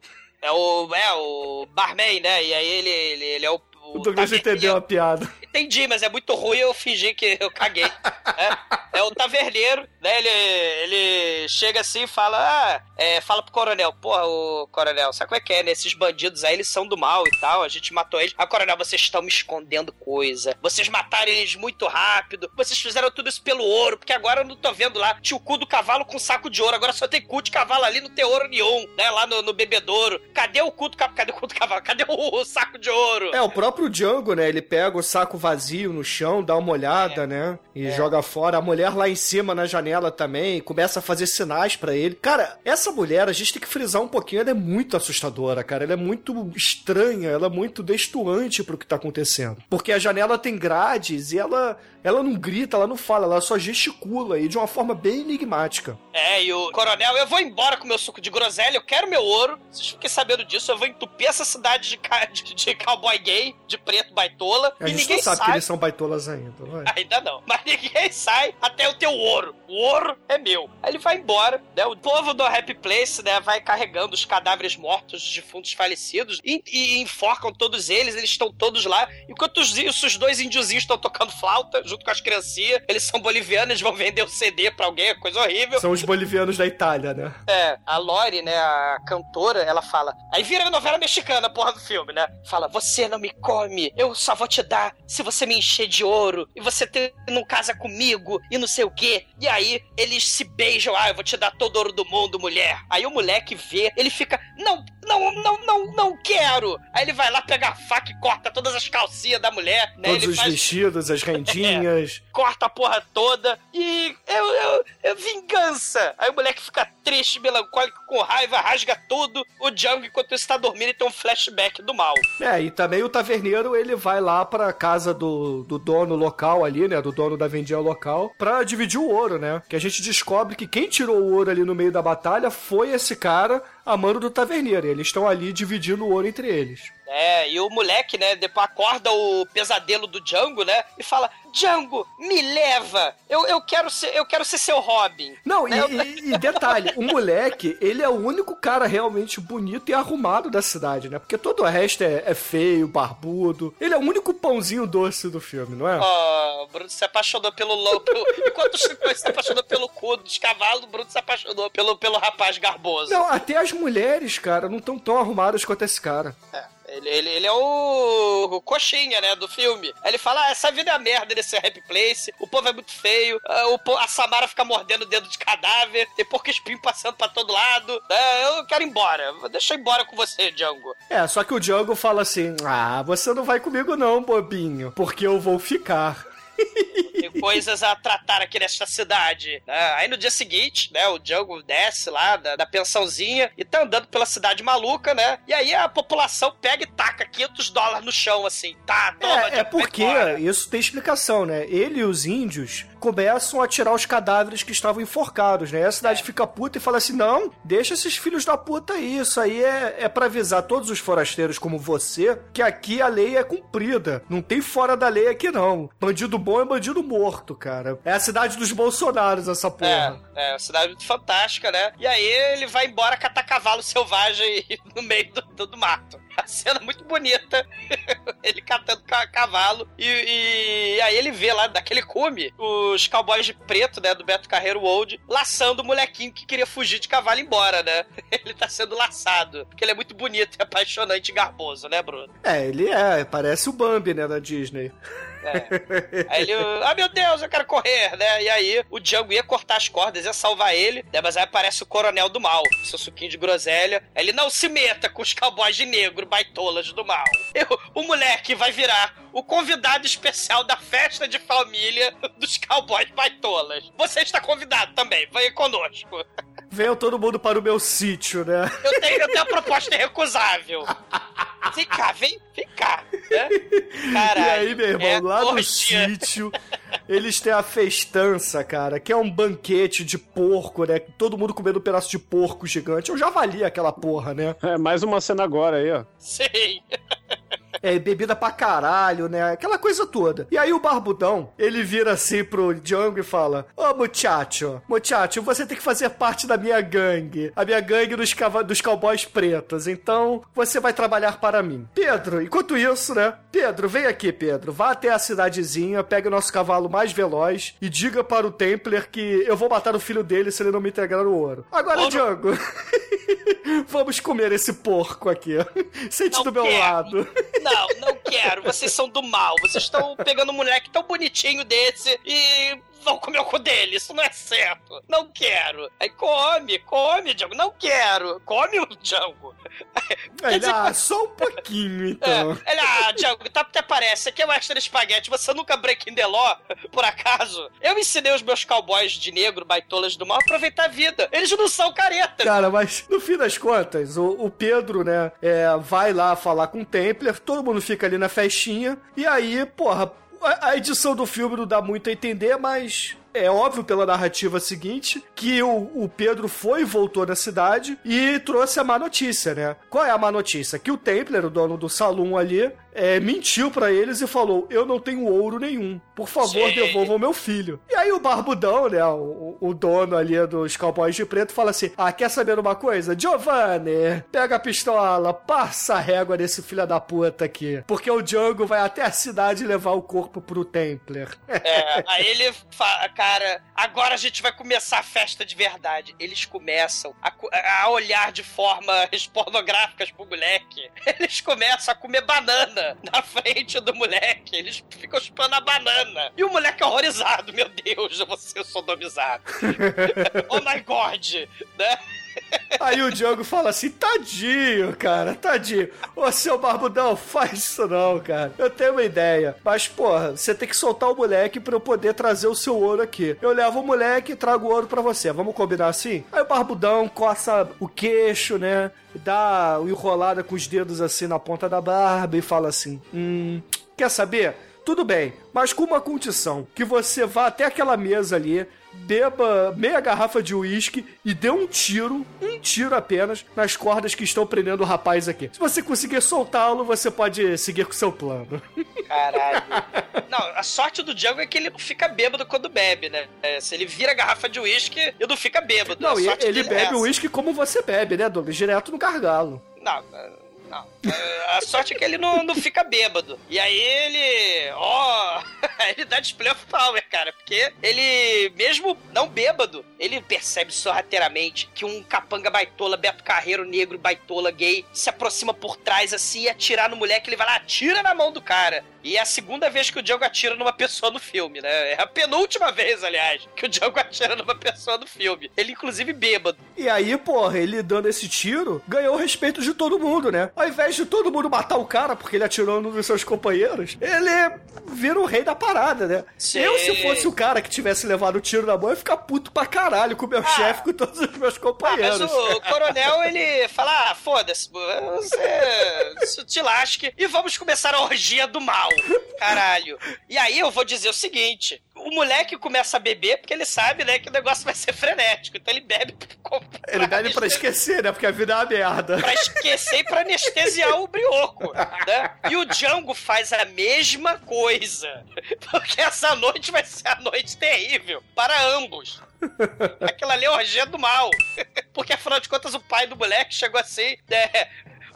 É o. É o barman, né? E aí ele, ele, ele é o. O Douglas taverneiro. entendeu a piada. Entendi, mas é muito ruim eu fingi que eu caguei. é, é o taverneiro, né? Ele, ele chega assim e fala: Ah, é, fala pro coronel, porra, o coronel, sabe como é que é, né? Esses bandidos aí, eles são do mal e tal, a gente matou eles. Ah, coronel, vocês estão me escondendo coisa. Vocês mataram eles muito rápido. Vocês fizeram tudo isso pelo ouro, porque agora eu não tô vendo lá. Tinha o cu do cavalo com saco de ouro, agora só tem cu de cavalo ali, não tem ouro nenhum, né? Lá no, no bebedouro. Cadê o cu do cavalo? Cadê o cu do cavalo? Cadê o, o saco de ouro? É, o próprio próprio Django, né? Ele pega o saco vazio no chão, dá uma olhada, né? E joga fora. A mulher lá em cima na janela também começa a fazer sinais pra ele. Cara, essa mulher, a gente tem que frisar um pouquinho, ela é muito assustadora, cara. Ela é muito estranha, ela é muito destoante pro que tá acontecendo. Porque a janela tem grades e ela, ela não grita, ela não fala, ela só gesticula e de uma forma bem enigmática. É, e o coronel, eu vou embora com meu suco de groselha, eu quero meu ouro. Vocês fiquem sabendo disso, eu vou entupir essa cidade de, ca- de, cowboy gay, de preto baitola. A e gente ninguém não sabe sai. que eles são baitolas ainda, vai. Ainda não. Mas ninguém sai até o teu ouro. O ouro é meu. Aí ele vai embora, né? O povo do Happy Place, né? Vai carregando os cadáveres mortos de defuntos falecidos e, e enforcam todos eles. Eles estão todos lá. Enquanto os, os dois índiozinhos estão tocando flauta junto com as criancinhas. Eles são bolivianos, vão vender o CD pra alguém. é Coisa horrível. São os bolivianos da Itália, né? É, a Lori, né, a cantora, ela fala. Aí vira novela mexicana, porra do filme, né? Fala: Você não me come, eu só vou te dar se você me encher de ouro e você ter, não casa comigo e não sei o quê. E aí eles se beijam: Ah, eu vou te dar todo o ouro do mundo, mulher. Aí o moleque vê, ele fica: Não, não, não, não, não quero. Aí ele vai lá pegar a faca e corta todas as calcinhas da mulher, né? Todos ele os faz- vestidos, as rendinhas. corta a porra toda e eu, eu, eu vingança. Aí o moleque fica triste, melancólico, com raiva, rasga tudo. O Django, enquanto isso tá dormindo, ele tem um flashback do mal. É, e também o taverneiro, ele vai lá pra casa do, do dono local ali, né? Do dono da vendinha local, pra dividir o ouro, né? Que a gente descobre que quem tirou o ouro ali no meio da batalha foi esse cara, a mano do taverneiro. Eles estão ali dividindo o ouro entre eles. É, e o moleque, né, depois acorda o pesadelo do Django, né? E fala: Django, me leva! Eu, eu, quero, ser, eu quero ser seu Robin. Não, e, Né? e- e detalhe, o moleque, ele é o único cara realmente bonito e arrumado da cidade, né? Porque todo o resto é, é feio, barbudo. Ele é o único pãozinho doce do filme, não é? Ó, o Bruno se apaixonou pelo louco. Enquanto o Chico se apaixonou pelo cu dos cavalos, o Bruno se apaixonou pelo, pelo rapaz garboso. Não, até as mulheres, cara, não estão tão arrumadas quanto esse cara. É, ele, ele, ele é o, o coxinha, né, do filme. Ele fala, ah, essa vida é a merda desse Happy Place, o povo é muito feio, ah, o a Samara fica mordendo o dedo de cadáver, tem porco espinho passando pra todo lado, né, eu quero ir embora, deixa eu ir embora com você, Django. É, só que o Django fala assim: Ah, você não vai comigo não, bobinho, porque eu vou ficar. Tem coisas a tratar aqui nesta cidade. né? Aí no dia seguinte, né, o Django desce lá da, da pensãozinha e tá andando pela cidade maluca, né? E aí a população pega e taca 500 dólares no chão, assim. Tá, toma, É, é porque isso tem explicação, né? Ele e os índios começam a tirar os cadáveres que estavam enforcados, né? E a cidade fica puta e fala assim: não, deixa esses filhos da puta aí. Isso aí é, é pra avisar todos os forasteiros como você que aqui a lei é cumprida. Não tem fora da lei aqui, não. Bandido bom é bandido morto, cara. É a cidade dos Bolsonaros, essa porra. É, é, uma cidade muito fantástica, né? E aí ele vai embora catar cavalo selvagem no meio do, do, do mato. A cena muito bonita. ele catando ca- cavalo. E, e aí ele vê lá daquele cume os cowboys de preto, né? Do Beto Carreiro Old, laçando o molequinho que queria fugir de cavalo e embora, né? Ele tá sendo laçado. Porque ele é muito bonito, é apaixonante e garboso, né, Bruno? É, ele é, parece o Bambi, né, da Disney. É. Aí ele, ah meu Deus, eu quero correr, né? E aí o Django ia cortar as cordas, ia salvar ele, né? Mas aí aparece o coronel do mal, seu suquinho de groselha. Aí Ele não se meta com os cowboys de negro, baitolas do mal. Eu- o moleque vai virar o convidado especial da festa de família dos cowboys baitolas. Você está convidado também, venha conosco. Venham todo mundo para o meu sítio, né? Eu tenho, eu tenho a proposta irrecusável. Vem cá, vem, vem cá. Né? Caralho, e aí, meu irmão, é lá no sítio, eles têm a festança, cara, que é um banquete de porco, né? Todo mundo comendo um pedaço de porco gigante. Eu já valia aquela porra, né? É, mais uma cena agora aí, ó. Sim. É, bebida pra caralho, né? Aquela coisa toda. E aí o barbudão, ele vira assim pro Django e fala: Ô muchacho, muchacho, você tem que fazer parte da minha gangue. A minha gangue dos, dos cowboys pretos. Então, você vai trabalhar para mim. Pedro, enquanto isso, né? Pedro, vem aqui, Pedro. Vá até a cidadezinha, pegue o nosso cavalo mais veloz e diga para o Templar que eu vou matar o filho dele se ele não me entregar o ouro. Agora, Ouro? Django, vamos comer esse porco aqui. Sente Não do meu quero. lado. Não, não quero. Vocês são do mal. Vocês estão pegando um moleque tão bonitinho desse e vão comer o cu dele. Isso não é certo. Não quero. Aí come, come, Django. Não quero. Come o Django. Ele, ah, só um pouquinho, É, então. ele, ah, Django, tá, até parece, aqui é o extra espaguete, você nunca breaking the law, por acaso? Eu ensinei os meus cowboys de negro, baitolas do mal, a aproveitar a vida. Eles não são careta. Cara, mas no fim das contas, o, o Pedro, né, é, vai lá falar com o Templar, todo mundo fica ali na festinha, e aí, porra, a, edição do filme não dá muito a entender, mas é óbvio pela narrativa seguinte que o, o Pedro foi e voltou na cidade e trouxe a má notícia, né? Qual é a má notícia? Que o Templar, o dono do salão ali, é, mentiu pra eles e falou: Eu não tenho ouro nenhum. Por favor, Sim. devolvam meu filho. E aí o Barbudão, né? O, o dono ali dos Cowboys de Preto, fala assim: Ah, quer saber uma coisa? Giovanni, pega a pistola, passa a régua nesse filho da puta aqui. Porque o Django vai até a cidade levar o corpo pro Templar. É, aí ele fala, cara, agora a gente vai começar a festa de verdade. Eles começam a, a olhar de formas pornográficas pro moleque. Eles começam a comer banana na frente do moleque. Eles ficam chupando a banana. E o moleque é horrorizado, meu Deus, eu vou ser sodomizado. oh my god, né? Aí o Django fala assim: tadinho, cara, tadinho. Ô seu barbudão, faz isso não, cara. Eu tenho uma ideia. Mas, porra, você tem que soltar o moleque pra eu poder trazer o seu ouro aqui. Eu levo o moleque e trago o ouro pra você. Vamos combinar assim? Aí o barbudão coça o queixo, né? Dá uma enrolada com os dedos assim na ponta da barba e fala assim: Hum, quer saber? Tudo bem, mas com uma condição: que você vá até aquela mesa ali, beba meia garrafa de uísque e dê um tiro, um tiro apenas, nas cordas que estão prendendo o rapaz aqui. Se você conseguir soltá-lo, você pode seguir com o seu plano. Caralho. Não, a sorte do Django é que ele não fica bêbado quando bebe, né? É, se ele vira a garrafa de uísque, ele não fica bêbado. Não, ele é bebe o essa. uísque como você bebe, né, Douglas? Direto no gargalo. Não, não. A sorte é que ele não, não fica bêbado. E aí ele. Ó. ele dá display of power, cara. Porque ele, mesmo não bêbado, ele percebe sorrateiramente que um capanga baitola, Beto Carreiro, negro, baitola, gay, se aproxima por trás assim e atirar no moleque. Ele vai lá, atira na mão do cara. E é a segunda vez que o Django atira numa pessoa no filme, né? É a penúltima vez, aliás, que o Django atira numa pessoa no filme. Ele, inclusive, bêbado. E aí, porra, ele dando esse tiro, ganhou o respeito de todo mundo, né? Ao invés de todo mundo matar o cara porque ele atirou num dos seus companheiros, ele vira o rei da parada, né? Sim. Eu, se fosse o cara que tivesse levado o tiro na mão, eu ia ficar puto pra caralho com o meu chefe, com todos os meus Ah, companheiros. mas o coronel, ele fala, ah, foda-se, você te lasque e vamos começar a orgia do mal, caralho. E aí eu vou dizer o seguinte, o moleque começa a beber porque ele sabe, né, que o negócio vai ser frenético, então ele bebe Ele bebe pra esquecer, né? Porque a vida é uma merda. pra esquecer e pra anestesiar o brioco, né? E o Django faz a mesma coisa. Porque essa noite vai ser a noite terrível para ambos. Aquela ali é orgia do mal. Porque afinal de contas o pai do moleque chegou assim, né?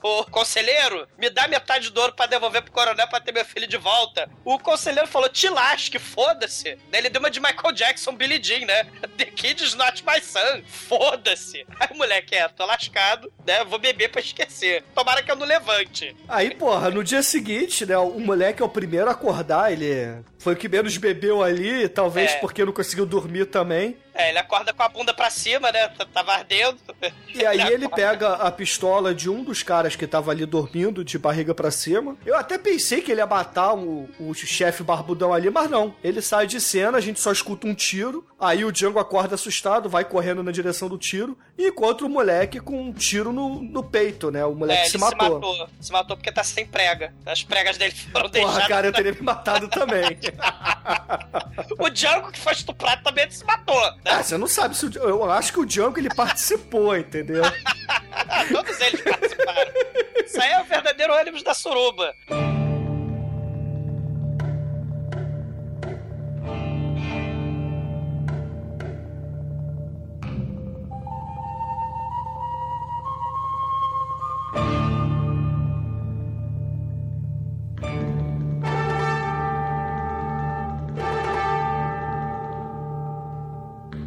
Ô, conselheiro, me dá metade do ouro pra devolver pro coronel pra ter meu filho de volta. O conselheiro falou, te lasque, foda-se. Daí ele deu uma de Michael Jackson, Billie Jean, né? The kid is not my son. Foda-se. Aí o moleque, é, tô lascado, né? Vou beber pra esquecer. Tomara que eu não levante. Aí, porra, no dia seguinte, né? O moleque é o primeiro a acordar, ele foi o que menos bebeu ali, talvez É. porque não conseguiu dormir também. É, ele acorda com a bunda pra cima, né? Tava ardendo. E aí ele pega a pistola de um dos caras que tava ali dormindo, de barriga pra cima. Eu até pensei que ele ia matar o, o chefe barbudão ali, mas não. Ele sai de cena, a gente só escuta um tiro. Aí o Django acorda assustado, vai correndo na direção do tiro e encontra o moleque com um tiro no, no peito, né? O moleque É, se ele matou. se matou. Se matou porque tá sem prega. As pregas dele foram deixadas. Porra, cara, eu teria me matado também. O Django que foi estuprado também se matou. Né? Ah, você não sabe se o, eu acho que o Django ele participou, entendeu? Todos eles participaram. Isso aí é o verdadeiro ônibus da suruba.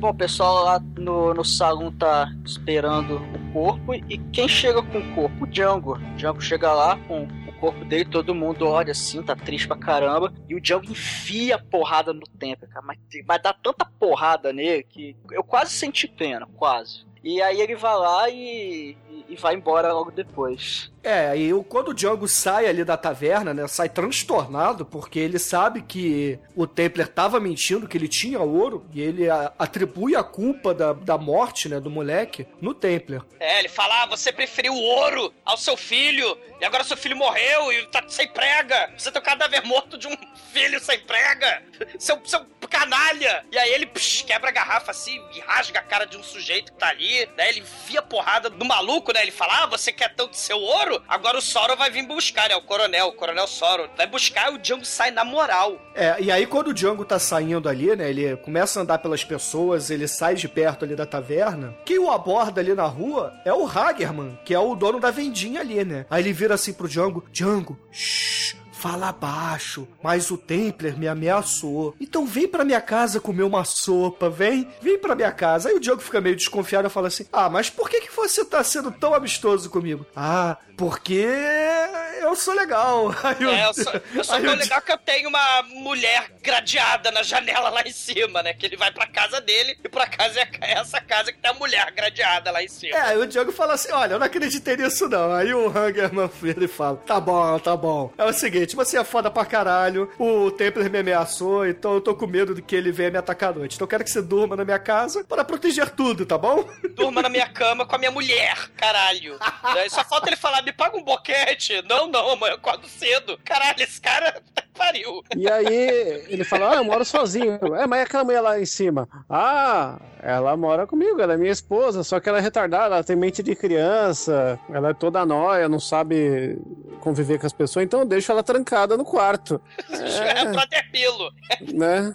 Bom, o pessoal lá no, no salão tá esperando o corpo e quem chega com o corpo? O Django. O Django chega lá com o corpo dele, todo mundo olha assim, tá triste pra caramba. E o Django enfia a porrada no tempo, cara. Mas, mas dá tanta porrada nele que eu quase senti pena, quase. E aí ele vai lá e, e- e vai embora logo depois. É, e quando o Django sai ali da taverna, né, sai transtornado, porque ele sabe que o Templar tava mentindo, que ele tinha ouro, e ele a- atribui a culpa da, da morte, né, do moleque no Templar. É, ele fala: ah, você preferiu o ouro ao seu filho, e agora seu filho morreu e tá sem prega. Você tem o cadáver morto de um filho sem prega. Seu, seu canalha. E aí ele psh, quebra a garrafa assim e rasga a cara de um sujeito que tá ali, né? Ele enfia porrada do maluco, né? Ele fala: ah, você quer tanto seu ouro? Agora o Soro vai vir buscar, né? O coronel, o coronel Soro. Vai buscar e o Django sai na moral. É, e aí quando o Django tá saindo ali, né, ele começa a andar pelas pessoas, ele sai de perto ali da taverna, quem o aborda ali na rua é o Hagerman, que é o dono da vendinha ali, né? Aí ele vira assim pro Django, Django, shh, fala baixo, mas o Templar me ameaçou. Então vem pra minha casa comer uma sopa, vem, vem pra minha casa. Aí o Django fica meio desconfiado e fala assim, ah, mas por que, que você tá sendo tão amistoso comigo? Ah, porque eu sou legal. Aí É, eu sou, eu sou tão o legal que eu tenho uma mulher gradeada na janela lá em cima, né? Que ele vai pra casa dele e por acaso é é essa casa que tem a mulher gradeada lá em cima. É, aí o Diogo fala assim: olha, eu não acreditei nisso não. Aí o Hungerman ele fala: tá bom, tá bom. É o seguinte, você é foda pra caralho, o Templar me ameaçou, então eu tô com medo de que ele venha me atacar à noite. Então eu quero que você durma na minha casa para proteger tudo, tá bom? Durma na minha cama com a minha mulher, caralho. Só falta ele falar, me paga um boquete. Não, não, amanhã eu acordo cedo. Caralho, esse cara pariu. E aí ele fala, ah, eu moro sozinho. É, mas e aquela mulher lá em cima? Ah, ela mora comigo, ela é minha esposa, só que ela é retardada, ela tem mente de criança, ela é toda nóia, não sabe conviver com as pessoas, então eu deixo ela trancada no quarto, É brother Pilo. né?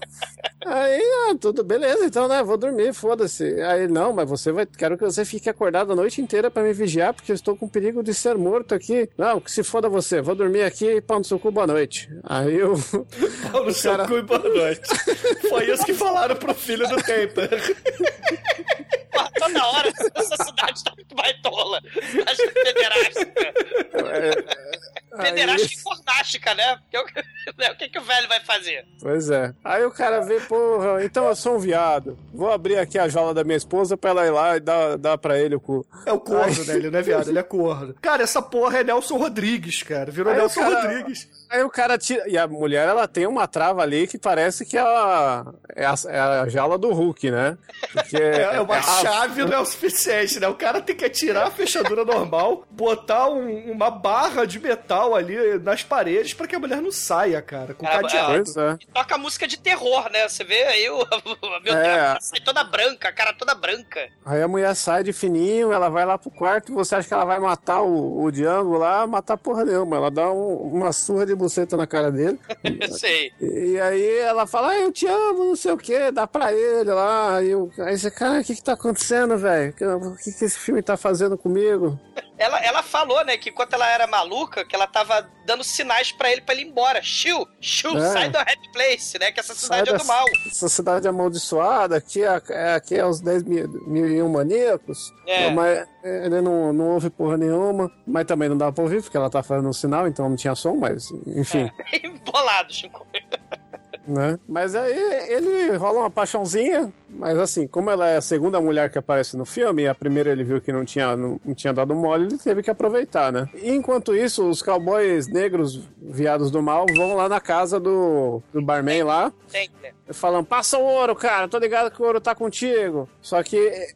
Aí, ah, tudo beleza, então, né, vou dormir, foda-se. Aí, não, mas você vai, quero que você fique acordado a noite inteira pra me vigiar, porque eu estou com perigo de ser morto aqui. Não, que se foda você, vou dormir aqui, pau no seu cu, boa noite. Aí eu... Pau no seu cu e boa noite. Foi isso que falaram pro filho do Templar. Porra, toda hora essa cidade tá muito baitola. Cidade pederástica. Pederástica e fornástica, né? Porque o- né, O que, que o velho vai fazer? Pois é. Aí o cara vê, porra, então eu sou um viado. Vou abrir aqui a jaula da minha esposa pra ela ir lá e dar, dar pra ele o cu. É o corno, né? Ele não é viado, ele é corno. Cara, essa porra é Nelson Rodrigues, cara. Virou Aí Nelson cara- Rodrigues. Aí o cara tira. E a mulher, ela tem uma trava ali que parece que ela é a, é a jaula do Hulk, né? Porque É, é uma a- chave não é o suficiente, né? O cara tem que atirar a fechadura normal, botar um- uma barra de metal ali nas paredes pra que a mulher não saia, cara, com Cara, cadeado. É. Toca música de terror, né? Você vê aí o. Meu É. Deus, ela sai toda branca, a cara toda branca. Aí a mulher sai de fininho, ela vai lá pro quarto, você acha que ela vai matar o, o Django lá, matar porra nenhuma. Ela dá um- uma surra de buceta na cara dele. Sei. E aí ela fala, ah, eu te amo, não sei o que, dá pra ele lá. Aí, eu, aí você, cara, o que que tá acontecendo, velho? O que que esse filme tá fazendo comigo? Ela, ela falou, né, que enquanto ela era maluca, que ela tava dando sinais pra ele pra ele ir embora. Shiu, shiu, É. sai do Happy Place, né? Que essa cidade é do mal. Essa cidade amaldiçoada, aqui é, é- aqui é os 10 mil, mil e um maníacos. É. Mas ele não, não ouve porra nenhuma, mas também não dá pra ouvir, porque ela tá fazendo um sinal, então não tinha som, mas enfim. Bolado, Chico. Né? Mas aí ele rola uma paixãozinha, mas assim, como ela é a segunda mulher que aparece no filme, e a primeira ele viu que não tinha, não, não tinha dado mole, ele teve que aproveitar, né? E enquanto isso, os cowboys negros, viados do mal, vão lá na casa do, do barman lá, falando, passa o ouro, cara, tô ligado que o ouro tá contigo. Só que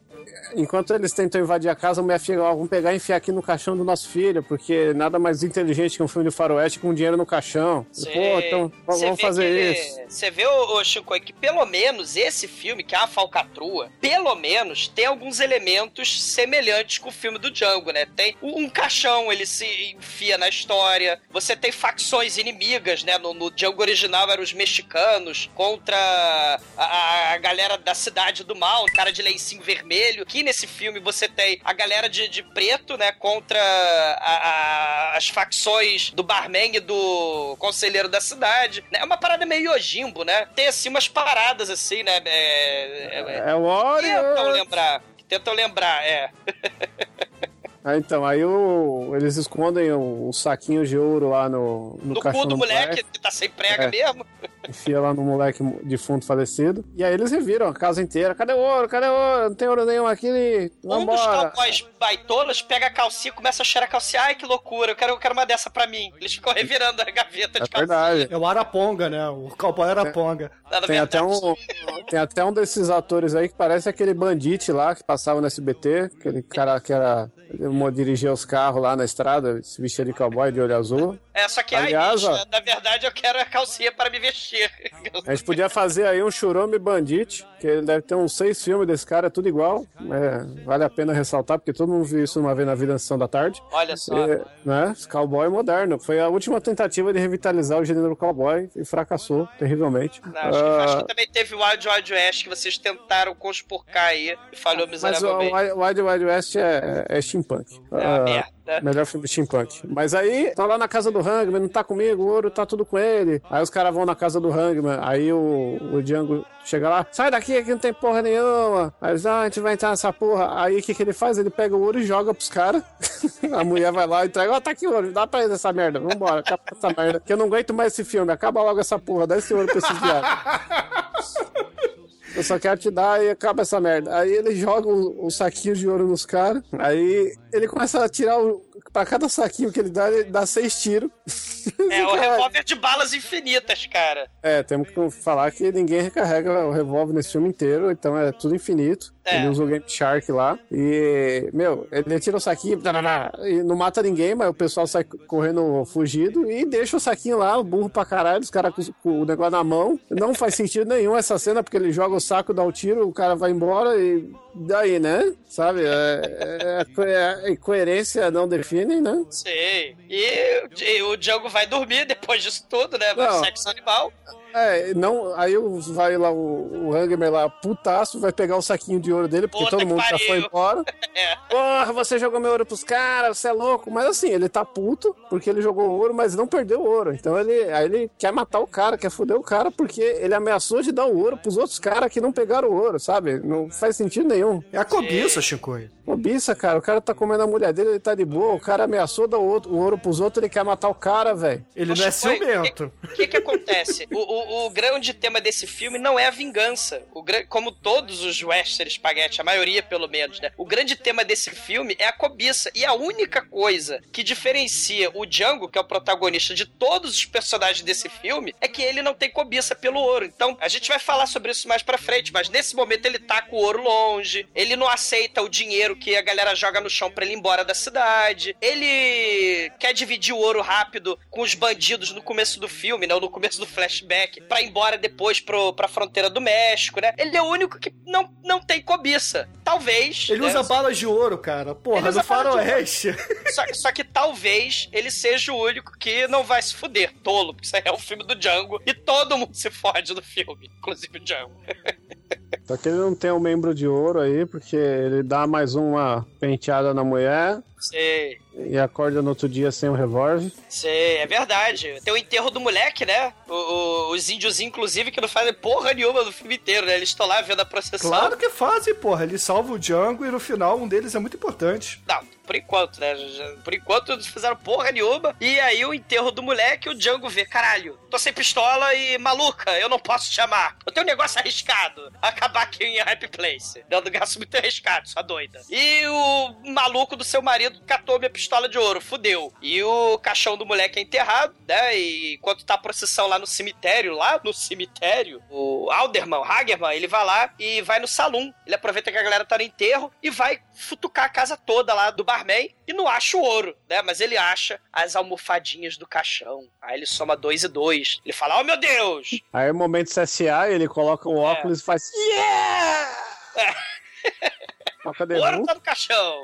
enquanto eles tentam invadir a casa, a fica, ó, vamos pegar e enfiar aqui no caixão do nosso filho, porque nada mais inteligente que um filme de faroeste com dinheiro no caixão. Pô, então Cê vamos fazer isso. Você vê, ô, ô, Chico, que pelo menos esse filme, que é a Falcatrua, pelo menos tem alguns elementos semelhantes com o filme do Django, né? Tem um caixão, ele se enfia na história. Você tem facções inimigas, né? No, no Django original eram os mexicanos contra a, a galera da cidade do mal, cara de lencinho vermelho. Aqui nesse filme você tem a galera de, de preto, né? Contra a- a- as facções do barman e do conselheiro da cidade. né? É uma parada meio Yojimbo, né? Tem assim umas paradas assim, né? É, é, É o tentam Warrior. lembrar. Tentam lembrar, é. Ah, então, aí o- eles escondem o, o saquinho de ouro lá no, no, No, caixão cu do moleque, moleque. que tá sem prega É. mesmo. enfia lá no moleque defunto falecido. E aí eles reviram a casa inteira. Cadê o ouro? Cadê o ouro? Não tem ouro nenhum aqui. Um dos cowboys baitolas pega a calcinha e começa a cheirar a calcinha. Ai, que loucura, eu quero, eu quero uma dessa pra mim. Eles ficam revirando a gaveta de É calcinha. verdade. É o Araponga, né? O cowboy Araponga. Nada Tem até, um, tem até um desses atores aí que parece aquele bandite lá que passava no SBT, aquele cara que era dirigia os carros lá na estrada, se vestia de cowboy de olho azul. É, só que, Aliás, ai, ó. bicho, na verdade eu quero a calcinha para me vestir. A gente podia fazer aí um Churume Bandite, que ele deve ter uns seis filmes desse cara, tudo igual. É, vale a pena ressaltar, porque todo mundo viu isso uma vez na vida na sessão da tarde. Olha só. É, né? Cowboy moderno. Foi a última tentativa de revitalizar o gênero cowboy e fracassou terrivelmente. Não, acho, que, acho Ah, que também teve o Wild Wild West que vocês tentaram conspurcar aí e falhou mas o miseravelmente. Wild Wild West é, é steampunk. É uma Ah, merda. Melhor filme de steampunk. Mas aí, tá lá na casa do Hangman, não tá comigo, o ouro tá tudo com ele. Aí os caras vão na casa do Hangman, aí o, o Django chega lá, sai daqui, aqui não tem porra nenhuma. Aí eles, ah, a gente vai entrar nessa porra. Aí o que, que ele faz? Ele pega o ouro e joga pros caras. a mulher vai lá e entrega, ó, tá aqui o ouro, dá pra ele essa merda, vambora, acaba com essa merda. Que eu não aguento mais esse filme, acaba logo essa porra, dá esse ouro pra esses viados. Eu só quero te dar e acaba essa merda. Aí ele joga o, o saquinho de ouro nos caras. Aí ele começa a tirar o. Pra cada saquinho que ele dá, ele dá seis tiros. É, o revólver de balas infinitas, cara. É, temos que falar que ninguém recarrega o revólver nesse filme inteiro, então é tudo infinito. É. Ele usa o Game Shark lá. E, meu, ele tira o saquinho tarará, e não mata ninguém, mas o pessoal sai correndo fugido e deixa o saquinho lá, burro pra caralho, os caras com o negócio na mão. Não faz sentido nenhum essa cena, porque ele joga o saco, dá o tiro, o cara vai embora e daí, né? Sabe? É, é, é, coerência não define, né? Sei. E, e o Django vai dormir depois disso tudo, né? Vai sexo animal. É, não, aí vai lá o, o Hangman lá, putaço, vai pegar o saquinho de ouro dele, porque Puta todo que mundo já pariu. foi embora. É. Porra, você jogou meu ouro pros caras, você é louco. Mas assim, ele tá puto porque ele jogou ouro, mas não perdeu o ouro. Então ele, aí ele quer matar o cara, quer foder o cara, porque ele ameaçou de dar o ouro pros outros caras que não pegaram o ouro, sabe? Não faz sentido nenhum. É a cobiça, Chicoio. Cobiça, cara. O cara tá comendo a mulher dele, ele tá de boa. O cara ameaçou dar o, outro- o ouro pros outros, ele quer matar o cara, velho. Ele não é ciumento. O que que acontece? O, o, o grande tema desse filme não é a vingança. O, como todos os western spaghetti, a maioria pelo menos, né? O grande tema desse filme é a cobiça. E a única coisa que diferencia o Django, que é o protagonista de todos os personagens desse filme, é que ele não tem cobiça pelo ouro. Então, a gente vai falar sobre isso mais pra frente, mas nesse momento ele tá com o ouro longe, ele não aceita o dinheiro que a galera joga no chão pra ele ir embora da cidade, ele quer dividir o ouro rápido com os bandidos no começo do filme, né? Ou no começo do flashback, pra ir embora depois pro, pra fronteira do México, né? Ele é o único que não, não tem cobiça. Talvez. Ele né? usa balas de ouro, cara. Porra, no faroeste. Só, só que talvez ele seja o único que não vai se fuder. Tolo, porque isso aí é o filme do Django. E todo mundo se fode no filme, inclusive o Django. Só que ele não tem um membro de ouro aí, porque ele dá mais uma penteada na mulher Sei, e acorda no outro dia sem o revólver. sei, é verdade. Tem o enterro do moleque, né? O- o- os índios, inclusive, que não fazem porra nenhuma no filme inteiro, né? Eles estão lá vendo a processão. Claro que fazem, porra. Ele salva o Django e no final um deles é muito importante. Não, por enquanto, né? Por enquanto eles fizeram porra nenhuma. E aí o enterro do moleque, o Django vê, caralho, tô sem pistola e maluca, eu não posso chamar. Eu tenho um negócio arriscado. Acabar aqui em Happy Place. Dando gasto muito arriscado, sua doida. E o maluco do seu marido catou minha pistola de ouro, fudeu. E o caixão do moleque é enterrado, né? E enquanto tá a procissão lá no cemitério, lá no cemitério, o Alderman, o Hagerman, ele vai lá e vai no salão. Ele aproveita que a galera tá no enterro e vai futucar a casa toda lá do barman e não acha o ouro, né? Mas ele acha as almofadinhas do caixão. Aí ele soma dois e dois. Ele fala, oh meu Deus! Aí, momento CSA, ele coloca o óculos e faz. Yeah! Cadê O ouro o tá no caixão!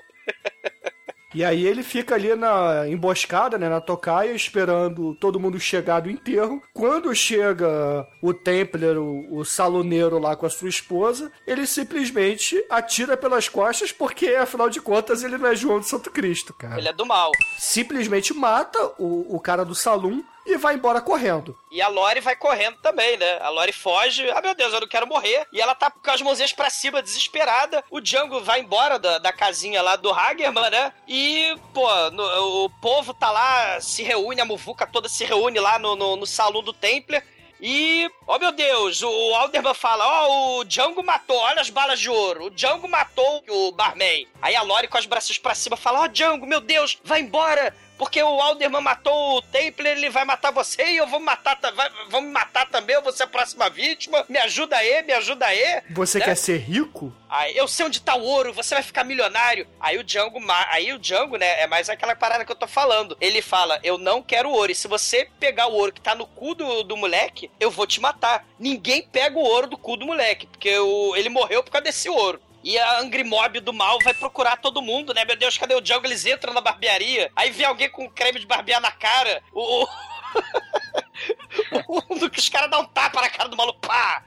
E aí ele fica ali na emboscada, né, na tocaia, esperando todo mundo chegar do enterro. Quando chega o Templar, o, o saloneiro lá com a sua esposa, ele simplesmente atira pelas costas porque, afinal de contas, ele não é João de Santo Cristo, cara. Ele é do mal. Simplesmente mata o, o cara do salão e vai embora correndo. E a Lori vai correndo também, né? A Lori foge. Ah, meu Deus, eu não quero morrer. E ela tá com as mãozinhas pra cima, desesperada. O Django vai embora da, da casinha lá do Hagerman, né? E, pô, no- o povo tá lá, se reúne, a muvuca toda se reúne lá no, no, no salão do Templar. E, ó meu Deus, o Alderman fala: Ó, o Django matou, olha as balas de ouro. O Django matou o barman. Aí a Lori com os braços pra cima fala: Ó, Django, meu Deus, vai embora. Porque o Alderman matou o Templar, ele vai matar você e eu vou matar, vai, vão me matar também, eu vou ser a próxima vítima. Me ajuda aí, me ajuda aí. Você né? quer ser rico? Aí, eu sei onde tá o ouro, você vai ficar milionário. Aí o Django, aí o Django, né, é mais aquela parada que eu tô falando. Ele fala: "Eu não quero ouro, e se você pegar o ouro que tá no cu do, do moleque, eu vou te matar". Ninguém pega o ouro do cu do moleque, porque o, ele morreu por causa desse ouro. E a Angry Mob do mal vai procurar todo mundo, né? Meu Deus, cadê o Django? Eles entram na barbearia. Aí vê alguém com creme de barbear na cara. O. o... um dos caras dá um tapa na cara do maluco. Pá!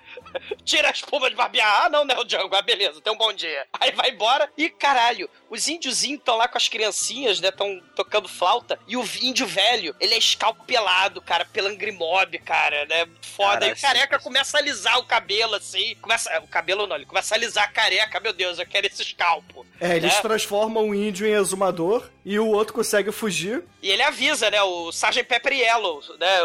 Tira a espuma de barbear. Ah, não, né, o Django? Ah, beleza, tem um bom dia. Aí vai embora e, caralho, os índiozinhos estão lá com as criancinhas, né? Estão tocando flauta. E o índio velho, ele é escalpelado, cara, pela Angry Mob, cara, né? Foda. Cara, e o careca começa a alisar o cabelo, assim. Começa. O cabelo não, ele começa a alisar a careca. Meu Deus, eu quero esse escalpo. É, eles né? transformam um índio em exumador e o outro consegue fugir. E ele avisa, né? O Sgt. Pepper Yellow, né?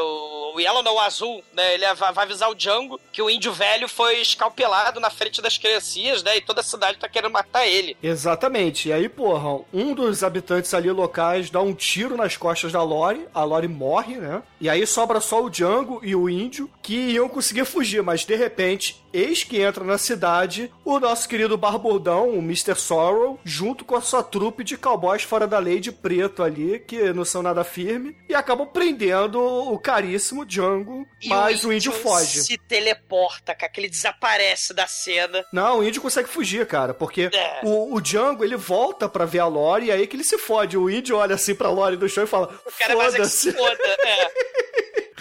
O, Yellow não, o azul, né? Ele vai vai avisar o Django que o índio velho foi escalpelado na frente das criancinhas, né? E toda a cidade tá querendo matar ele. Exatamente. E aí, porra, um dos habitantes ali locais dá um tiro nas costas da Lori. A Lori morre, né? E aí sobra só o Django e o índio que iam conseguir fugir, mas de repente, eis que entra na cidade o nosso querido Barbudão, o Mr. Sorrow, junto com a sua trupe de cowboys fora da lei de preto ali, que não são nada firme, e acabam prendendo o caríssimo Django, E mas o índio foge. se teleporta, cara, que ele desaparece da cena. Não, o índio consegue fugir, cara, porque É. o, o Django, ele volta pra ver a Lori e aí que ele se fode. O índio olha assim pra Lori do chão e fala, O cara mais é que se foda-se, foda. É.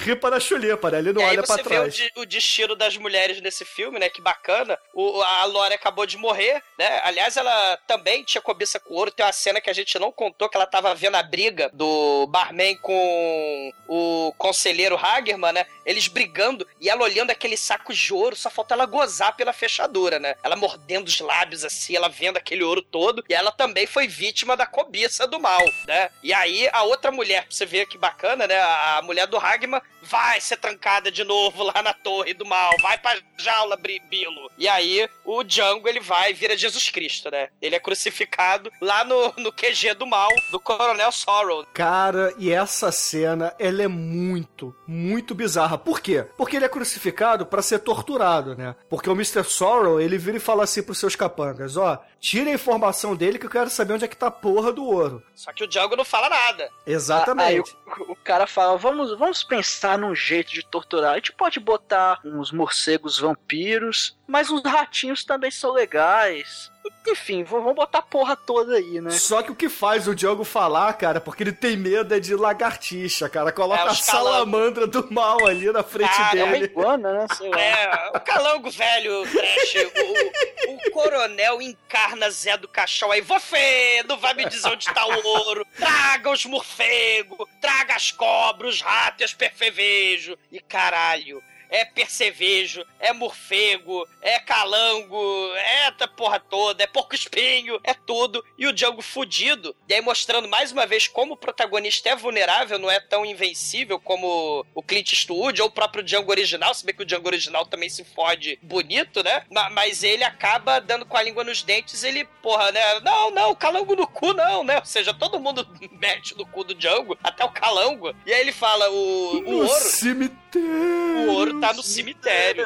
ripa na chulipa, né? Ele não e olha você pra vê o, trás. de- o destino das mulheres nesse filme, né? Que bacana. O, a Lore acabou de morrer, né? Aliás, ela também tinha cobiça com ouro. Tem uma cena que a gente não contou, que ela tava vendo a briga do barman com o conselheiro Hagerman, né? Eles brigando e ela olhando aquele saco de ouro, só falta ela gozar pela fechadura, né? Ela mordendo os lábios assim, ela vendo aquele ouro todo. E ela também foi vítima da cobiça do mal, né? E aí a outra mulher, pra você ver que bacana, né? A mulher do Hagman vai ser trancada de novo lá na torre do mal, vai pra jaula, Bilo. E aí o Django ele vai e vira Jesus Cristo, né? Ele é crucificado lá no, no QG do mal do Coronel Sorrow. Cara, e essa cena, ela é muito, muito bizarra. Por quê? Porque ele é crucificado pra ser torturado, né? Porque o Mr. Sorrow, ele vira e fala assim pros seus capangas, ó, tira a informação dele que eu quero saber onde é que tá a porra do ouro. Só que o Django não fala nada. Aí Exatamente. o, o cara fala: vamos, vamos pensar num jeito de torturar. A gente pode botar uns morcegos vampiros, mas os ratinhos também são legais. Enfim, vamos botar a porra toda aí, né? Só que o que faz o Django falar, cara, porque ele tem medo é de lagartixa, cara. Coloca É, a os salamandra do mal ali na frente Cara, É uma dele. iguana, né? Sei lá. É, o calango velho, Trash, o, o coronel encarna Zé do Caixão aí. Você não vai me dizer onde tá o ouro. Traga os morcegos, traga as cobras, os ratos e as perfevejo. E caralho. É percevejo, é morfego, é calango, é essa porra toda, é porco espinho, é tudo. E o Django fudido. E aí mostrando mais uma vez como o protagonista é vulnerável, não é tão invencível como o Clint Eastwood ou o próprio Django original. Se bem que o Django original também se fode bonito, né? Ma- Mas ele acaba dando com a língua nos dentes, ele, porra, né? Não, não, calango no cu não, né? Ou seja, todo mundo mete no cu do Django, até o calango. E aí ele fala, o, o No ouro... cemitério. O ouro tá no cemitério.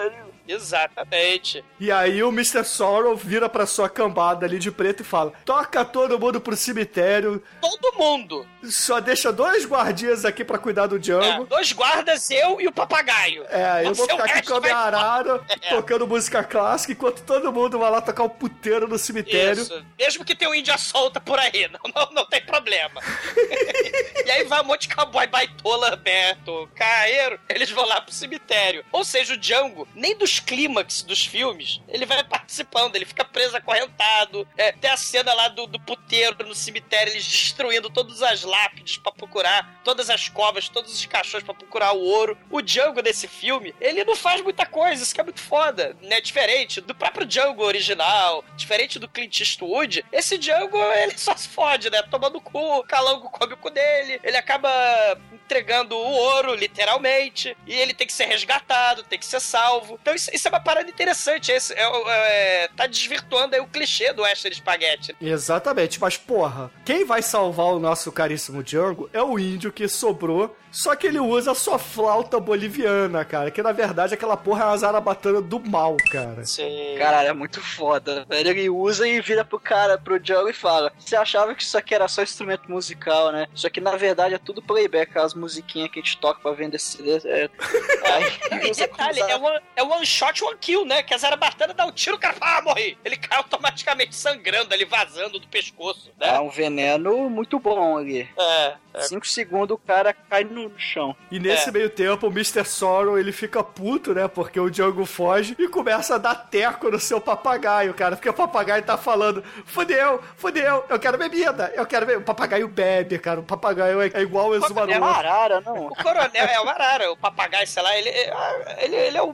Exatamente. E aí o Mr. Sorrow vira pra sua cambada ali de preto e fala: toca todo mundo pro cemitério, Todo mundo. só deixa dois guardinhas aqui pra cuidar do É, Django. dois guardas, eu e o papagaio. É, eu vou Você, o ficar aqui resto com a minha arara, É. tocando música clássica, enquanto todo mundo vai lá tocar o puteiro no cemitério. Isso. Mesmo que tenha um índia solta por aí, não, não, não tem problema. e aí vai um monte de cowboy baitola, Beto, caeiro, eles vão lá pro cemitério. Ou seja, o Django, nem dos clímax dos filmes, ele vai participando, ele fica preso acorrentado. É, tem a cena lá do, do puteiro no cemitério, eles destruindo todas as lápides pra procurar, todas as covas, todos os caixões pra procurar o ouro. O Django desse filme, ele não faz muita coisa, isso que é muito foda, né? Diferente do próprio Django original, diferente do Clint Eastwood, esse Django, ele só se fode, né? Toma no cu, calango come o cu dele, ele acaba entregando o ouro, literalmente, e ele tem que ser resgatado, tem que ser salvo. Então isso, isso é uma parada interessante. Esse, é, é, tá desvirtuando aí o clichê do Western Spaghetti. Exatamente, mas porra, quem vai salvar o nosso caríssimo Django é o índio que sobrou, só que ele usa a sua flauta boliviana, cara, que na verdade aquela porra é uma zarabatana do mal, cara. Sim. Caralho, é muito foda. velho. Ele usa e vira pro cara, pro Django e fala: Você achava que isso aqui era só instrumento musical, né? Isso aqui na verdade é tudo playback, aquelas musiquinhas que a gente toca pra vender CD. É... Aí, detalhe, é one, é one shot, one kill, né? Que a Zarabatana dá um tiro, o cara fala, ah, morri. Ele cai automaticamente sangrando ali, vazando do pescoço, É né? um veneno muito bom ali. É. Cinco segundos o cara cai no chão. E nesse É. meio tempo, o Mr. Sorrow, ele fica puto, né? Porque o Django foge e começa a dar teco no seu papagaio, cara. Porque o papagaio tá falando, fudeu, fudeu, eu quero bebida, eu quero bebida. O papagaio bebe, cara. O papagaio é, é igual o É exumador. uma arara, não. O coronel é o Arara, o papagaio, sei lá, ele, ele, ele é o,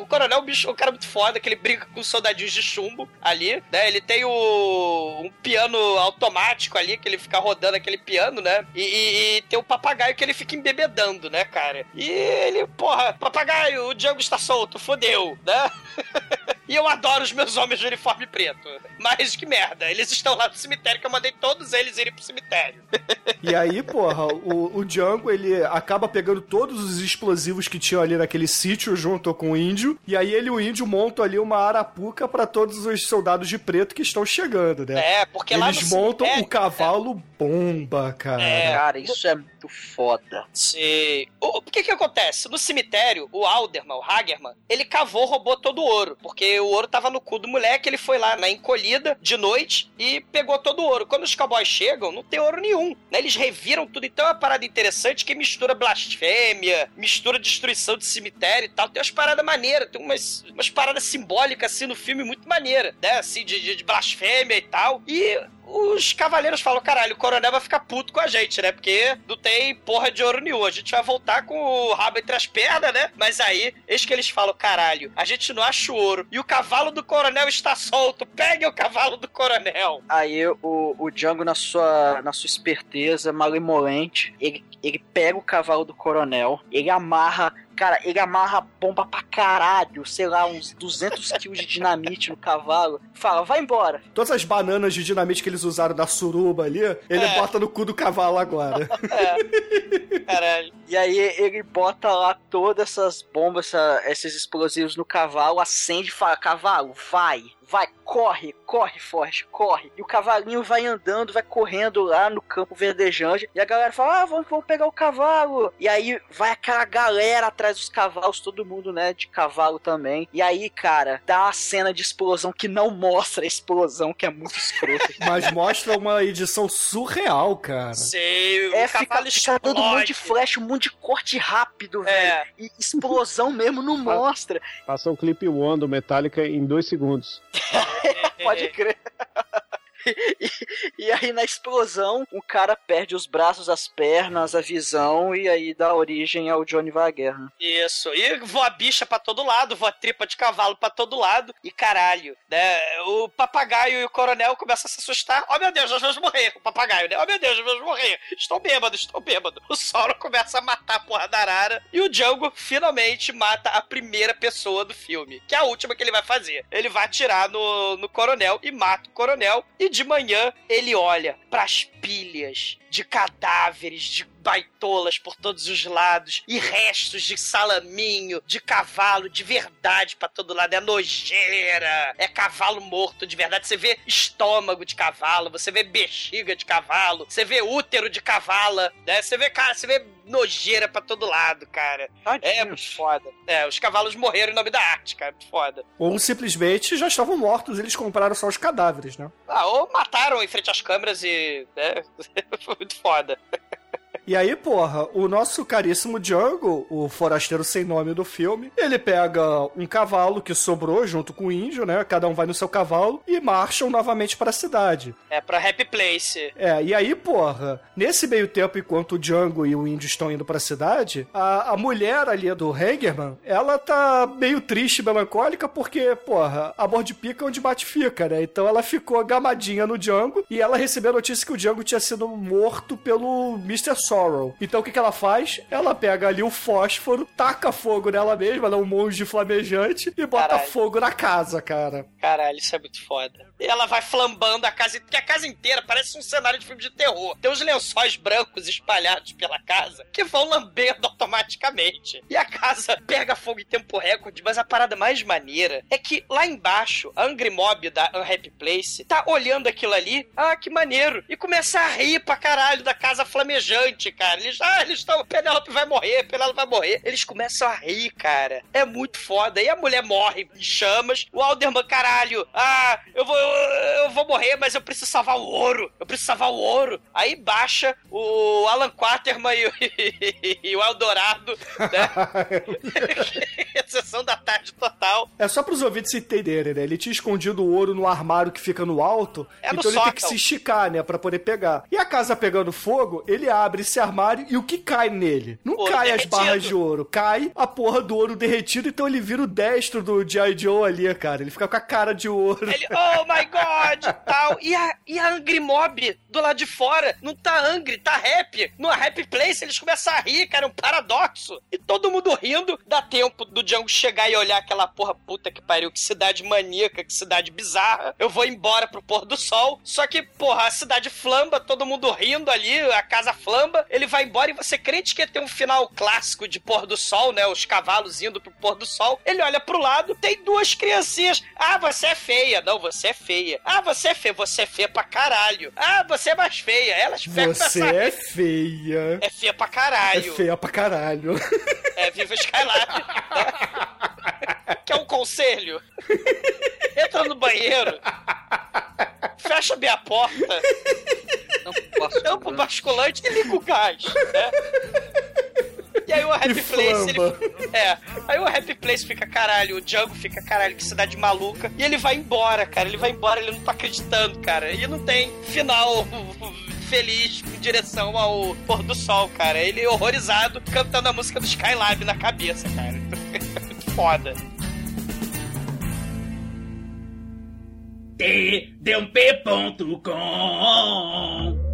o coronel, o bicho, o cara muito foda, que ele briga com os soldadinhos de chumbo ali, né? Ele tem o um piano automático ali, que ele fica rodando aquele piano, né? E, e- e tem o papagaio que ele fica embebedando, né, cara? E ele, porra, papagaio, o Django está solto, fodeu, né? E eu adoro os meus homens de uniforme preto. Mas que merda, eles estão lá no cemitério que eu mandei todos eles irem pro cemitério. E aí, porra, o, o Django, ele acaba pegando todos os explosivos que tinham ali naquele sítio junto com o índio. E aí ele e o índio montam ali uma arapuca pra todos os soldados de preto que estão chegando, né? É, porque lá Eles montam cemitério- o cavalo bomba, cara. É, Cara, isso é muito foda. Sim. O, o que que acontece? No cemitério, o Alderman, o Hagerman, ele cavou, roubou todo o ouro. Porque o ouro tava no cu do moleque, ele foi lá na encolhida de noite e pegou todo o ouro. Quando os cowboys chegam, não tem ouro nenhum. Né? Eles reviram tudo. Então é uma parada interessante que mistura blasfêmia, mistura destruição de cemitério e tal. Tem umas paradas maneiras, tem umas, umas paradas simbólicas assim no filme muito maneira, né? Assim, de, de, de blasfêmia e tal. E os cavaleiros falam, caralho, o coronel vai ficar puto com a gente, né? Porque não tem porra de ouro nenhum. A gente vai voltar com o rabo entre as pernas, né? Mas aí, eis que eles falam, caralho, a gente não acha o ouro. E o cavalo do coronel está solto. Pegue o cavalo do coronel. Aí o, o Django, na sua, na sua esperteza malemolente, ele, ele pega o cavalo do coronel, ele amarra. Cara, ele amarra bomba pra caralho, sei lá, uns 200 quilos de dinamite no cavalo. Fala, vai embora. Todas as bananas de dinamite que eles usaram da suruba ali, ele É. bota no cu do cavalo agora. Caralho. E aí ele bota lá todas essas bombas, essa- esses explosivos no cavalo, acende e fala: Cavalo, vai, vai, corre, corre, Forte, corre. E o cavalinho vai andando, vai correndo lá no campo verdejante. E a galera fala: Ah, vamos, vamos pegar o cavalo. E aí vai aquela galera atrás dos cavalos, todo mundo, né, de cavalo também. E aí, cara, dá uma cena de explosão que não mostra a explosão, que é muito escrota. Mas mostra uma edição surreal, cara. Sei, É, o fica, cavalo fica dando um monte de flash, um monte de corte rápido, velho. É, E explosão mesmo não mostra. Passou um clipe One do Metallica em dois segundos. Pode crer. E, aí na explosão, o cara perde os braços, as pernas, a visão e aí dá origem ao Johnny Wagner. Isso, e voa bicha pra todo lado, voa tripa de cavalo pra todo lado, e caralho, né? O papagaio e o coronel começam a se assustar. Oh meu Deus, nós vamos morrer. O papagaio, né? Oh meu Deus, nós vamos morrer. Estou bêbado, estou bêbado. O Sauron começa a matar a porra da arara, e o Django finalmente mata a primeira pessoa do filme, que é a última que ele vai fazer. Ele vai atirar no, no coronel e mata o coronel, e de manhã ele olha pras pilhas de cadáveres, de baitolas por todos os lados e restos de salaminho, de cavalo de verdade pra todo lado. É nojeira, é cavalo morto de verdade. Você vê estômago de cavalo, você vê bexiga de cavalo, você vê útero de cavala, né? Você vê, cara, você vê nojeira pra todo lado, cara. É muito foda. É, os cavalos morreram em nome da arte, cara. Muito foda. Ou simplesmente já estavam mortos, eles compraram só os cadáveres, né? Ah, ou mataram em frente às câmeras e. né? Muito foda. E aí, porra, o nosso caríssimo Django, o forasteiro sem nome do filme, ele pega um cavalo que sobrou junto com o índio, né? Cada um vai no seu cavalo e marcham novamente para a cidade. É pra Happy Place. É, e aí, porra, nesse meio tempo, enquanto o Django e o índio estão indo pra cidade, a, a mulher ali do Hagerman, ela tá meio triste, melancólica, porque, porra, amor de pica é onde bate fica, né? Então ela ficou gamadinha no Django e ela recebeu a notícia que o Django tinha sido morto pelo Mr. Sorrow. Então o que, que ela faz? Ela pega ali o fósforo, taca fogo nela mesma, ela é um monge flamejante, e bota Caralho. fogo na casa, cara. Caralho, isso é muito foda. E ela vai flambando a casa, porque a casa inteira parece um cenário de filme de terror. Tem uns lençóis brancos espalhados pela casa que vão lambendo automaticamente. E a casa pega fogo em tempo recorde, mas a parada mais maneira é que lá embaixo, a Angry Mob da Unhappy Place tá olhando aquilo ali, ah, que maneiro, e começa a rir pra caralho da casa flamejante, cara. Eles, ah, eles estão, Penelope vai morrer, Penelope vai morrer. Eles começam a rir, cara. É muito foda. E a mulher morre em chamas. O Alderman, caralho, ah, eu vou, eu vou morrer, mas eu preciso salvar o ouro. Eu preciso salvar o ouro. Aí baixa o Alan Quaterman e, o- e o Eldorado, né? Sessão da tarde total. É só pros ouvintes entenderem, né? Ele tinha escondido o ouro no armário que fica no alto, É no então ele tem que sótão. se esticar, né, Pra poder pegar. E a casa pegando fogo, ele abre esse armário e o que cai nele? Não Ouro cai as derretido. barras de ouro, cai a porra do ouro derretido, então ele vira o destro do G.I. Joe ali, cara. Ele fica com a cara de ouro. Ele, oh my god, tal. E a, e a Angry Mob do lado de fora não tá angry, tá happy. No happy place eles começam a rir, cara, é um paradoxo. E todo mundo rindo, dá tempo do Django chegar e olhar aquela porra puta que pariu, que cidade maníaca, que cidade bizarra. Eu vou embora pro pôr do sol. Só que, porra, a cidade flamba, todo mundo rindo ali, a casa flamba. Ele vai embora e você crente que ia ter um final clássico de pôr do sol, né? Os cavalos indo pro pôr do sol. Ele olha pro lado, tem duas criancinhas. Ah, você é feia. Não, você é feia. Ah, você é feia. Você é feia pra caralho. Ah, você é mais feia. Elas pegam Você essa- é feia. É feia pra É caralho. feia pra caralho. É, viva Skylab. né? Quer um conselho? Entra no banheiro. Fecha minha porta. Não posso. Tampa o basculante e liga o gás, né? E aí o Happy Place, ele, é, aí o Happy Place fica caralho, o Django fica caralho, que cidade maluca, e ele vai embora, cara, ele vai embora, ele não tá acreditando, cara, e não tem final feliz em direção ao pôr do sol, cara, ele horrorizado, cantando a música do Skylab na cabeça, cara, muito foda. td1p.com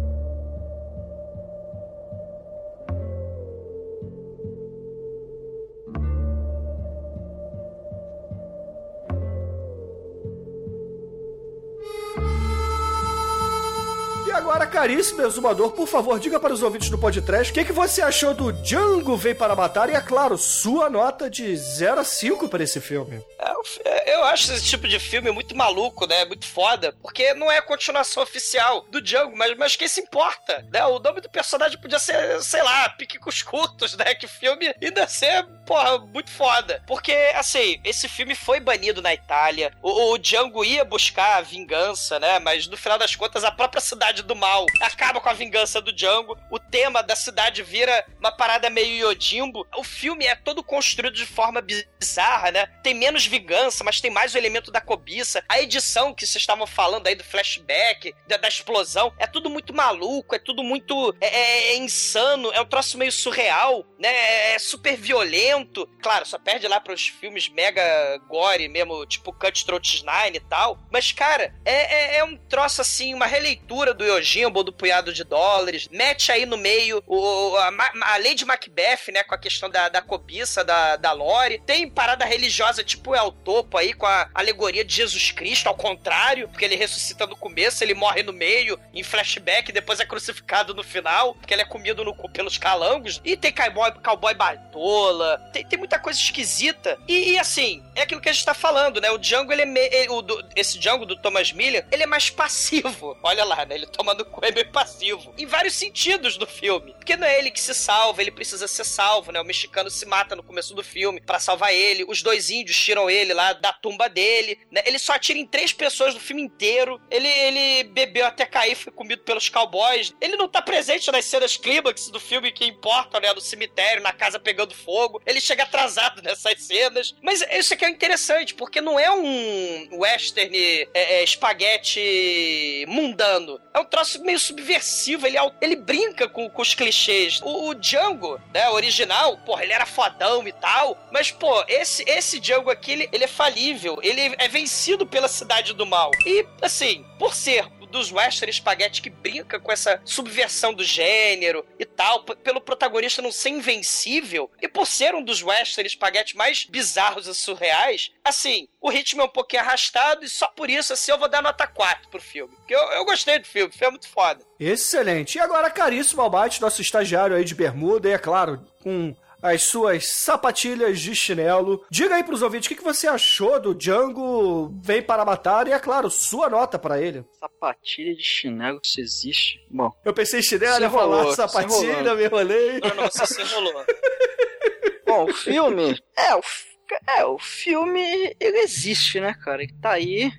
caríssimo exumador, por favor, diga para os ouvintes do podcast o que, que você achou do Django Veio para Matar e, é claro, sua nota de 0 a 5 para esse filme. É, é, Eu acho esse tipo de filme muito maluco, né? Muito foda. Porque não é a continuação oficial do Django, mas, mas quem se importa, né? O nome do personagem podia ser, sei lá, Pique com os Curtos, né? Que filme ainda ser, porra, muito foda. Porque, assim, esse filme foi banido na Itália. O, o Django ia buscar a vingança, né? Mas no final das contas, a própria cidade do mal acaba com a vingança do Django. O tema da cidade vira uma parada meio Yodimbo. O filme é todo construído de forma bizarra, né? Tem menos vingança, mas tem mais o elemento da cobiça. A edição que vocês estavam falando aí do flashback, da, da explosão, é tudo muito maluco, é tudo muito é, é- é insano, é um troço meio surreal, né? É super violento. Claro, só perde lá pros filmes mega gore mesmo, tipo Cutthroat Nine e tal. Mas, cara, é, é, é um troço assim, uma releitura do Yojimbo, do punhado de dólares. Mete aí no meio o, a, a Lady Macbeth, né? Com a questão da, da cobiça da, da Lore. Tem parada religiosa tipo El Topo aí, com a alegoria de Jesus Cristo, ao contrário, porque ele ressuscita no começo, ele morre no meio, em flashback, depois é crucificado no final, porque ele é comido no pelos calangos. E tem cowboy, cowboy baitola, tem, tem muita coisa esquisita. E, e, assim, é aquilo que a gente tá falando, né? O Django, ele é me- ele- o do- esse Django do Thomas Miller, ele é mais passivo. Olha lá, né? Ele toma no cu é meio passivo. Em vários sentidos do filme. Porque não é ele que se salva, ele precisa ser salvo, né? O mexicano se mata no começo do filme pra salvar ele. Os dois índios tiram ele lá da tumba dele, né? Ele só atira em três pessoas no filme inteiro. Ele, ele bebeu até cair, foi comido pelos cowboys. Ele não tá presente nas cenas clímax do filme que importam, né? No cemitério, na casa pegando fogo. Ele chega atrasado nessas cenas. Mas isso aqui é interessante, porque não é um western é, é, espaguete mundano. É um troço meio subversivo. Ele, é ele brinca com, com os clichês. O, o Django, né? Original, porra, ele era fodão e tal. Mas, pô, esse, esse Django aqui, ele, ele é falível. Ele é vencido pela cidade do mal. E, assim, por ser dos western spaghetti que brinca com essa subversão do gênero e tal, pelo protagonista não ser invencível e por ser um dos western spaghetti mais bizarros e surreais, assim, o ritmo é um pouquinho arrastado e só por isso, assim, eu vou dar nota 4 pro filme. Porque eu, eu gostei do filme, filme é muito foda. Excelente. E agora, caríssimo Albate, nosso estagiário aí de bermuda, e é claro, com as suas sapatilhas de chinelo. Diga aí pros ouvintes o que, que você achou do Django Vem para Matar e, é claro, sua nota pra ele. Sapatilha de chinelo, se existe. Bom, Eu pensei em chinelo, ia falar sapatilha, me enrolei. Não, não, você se enrolou. Bom, o filme. É, o, f- é, o filme. Ele existe, né, cara? Ele tá aí.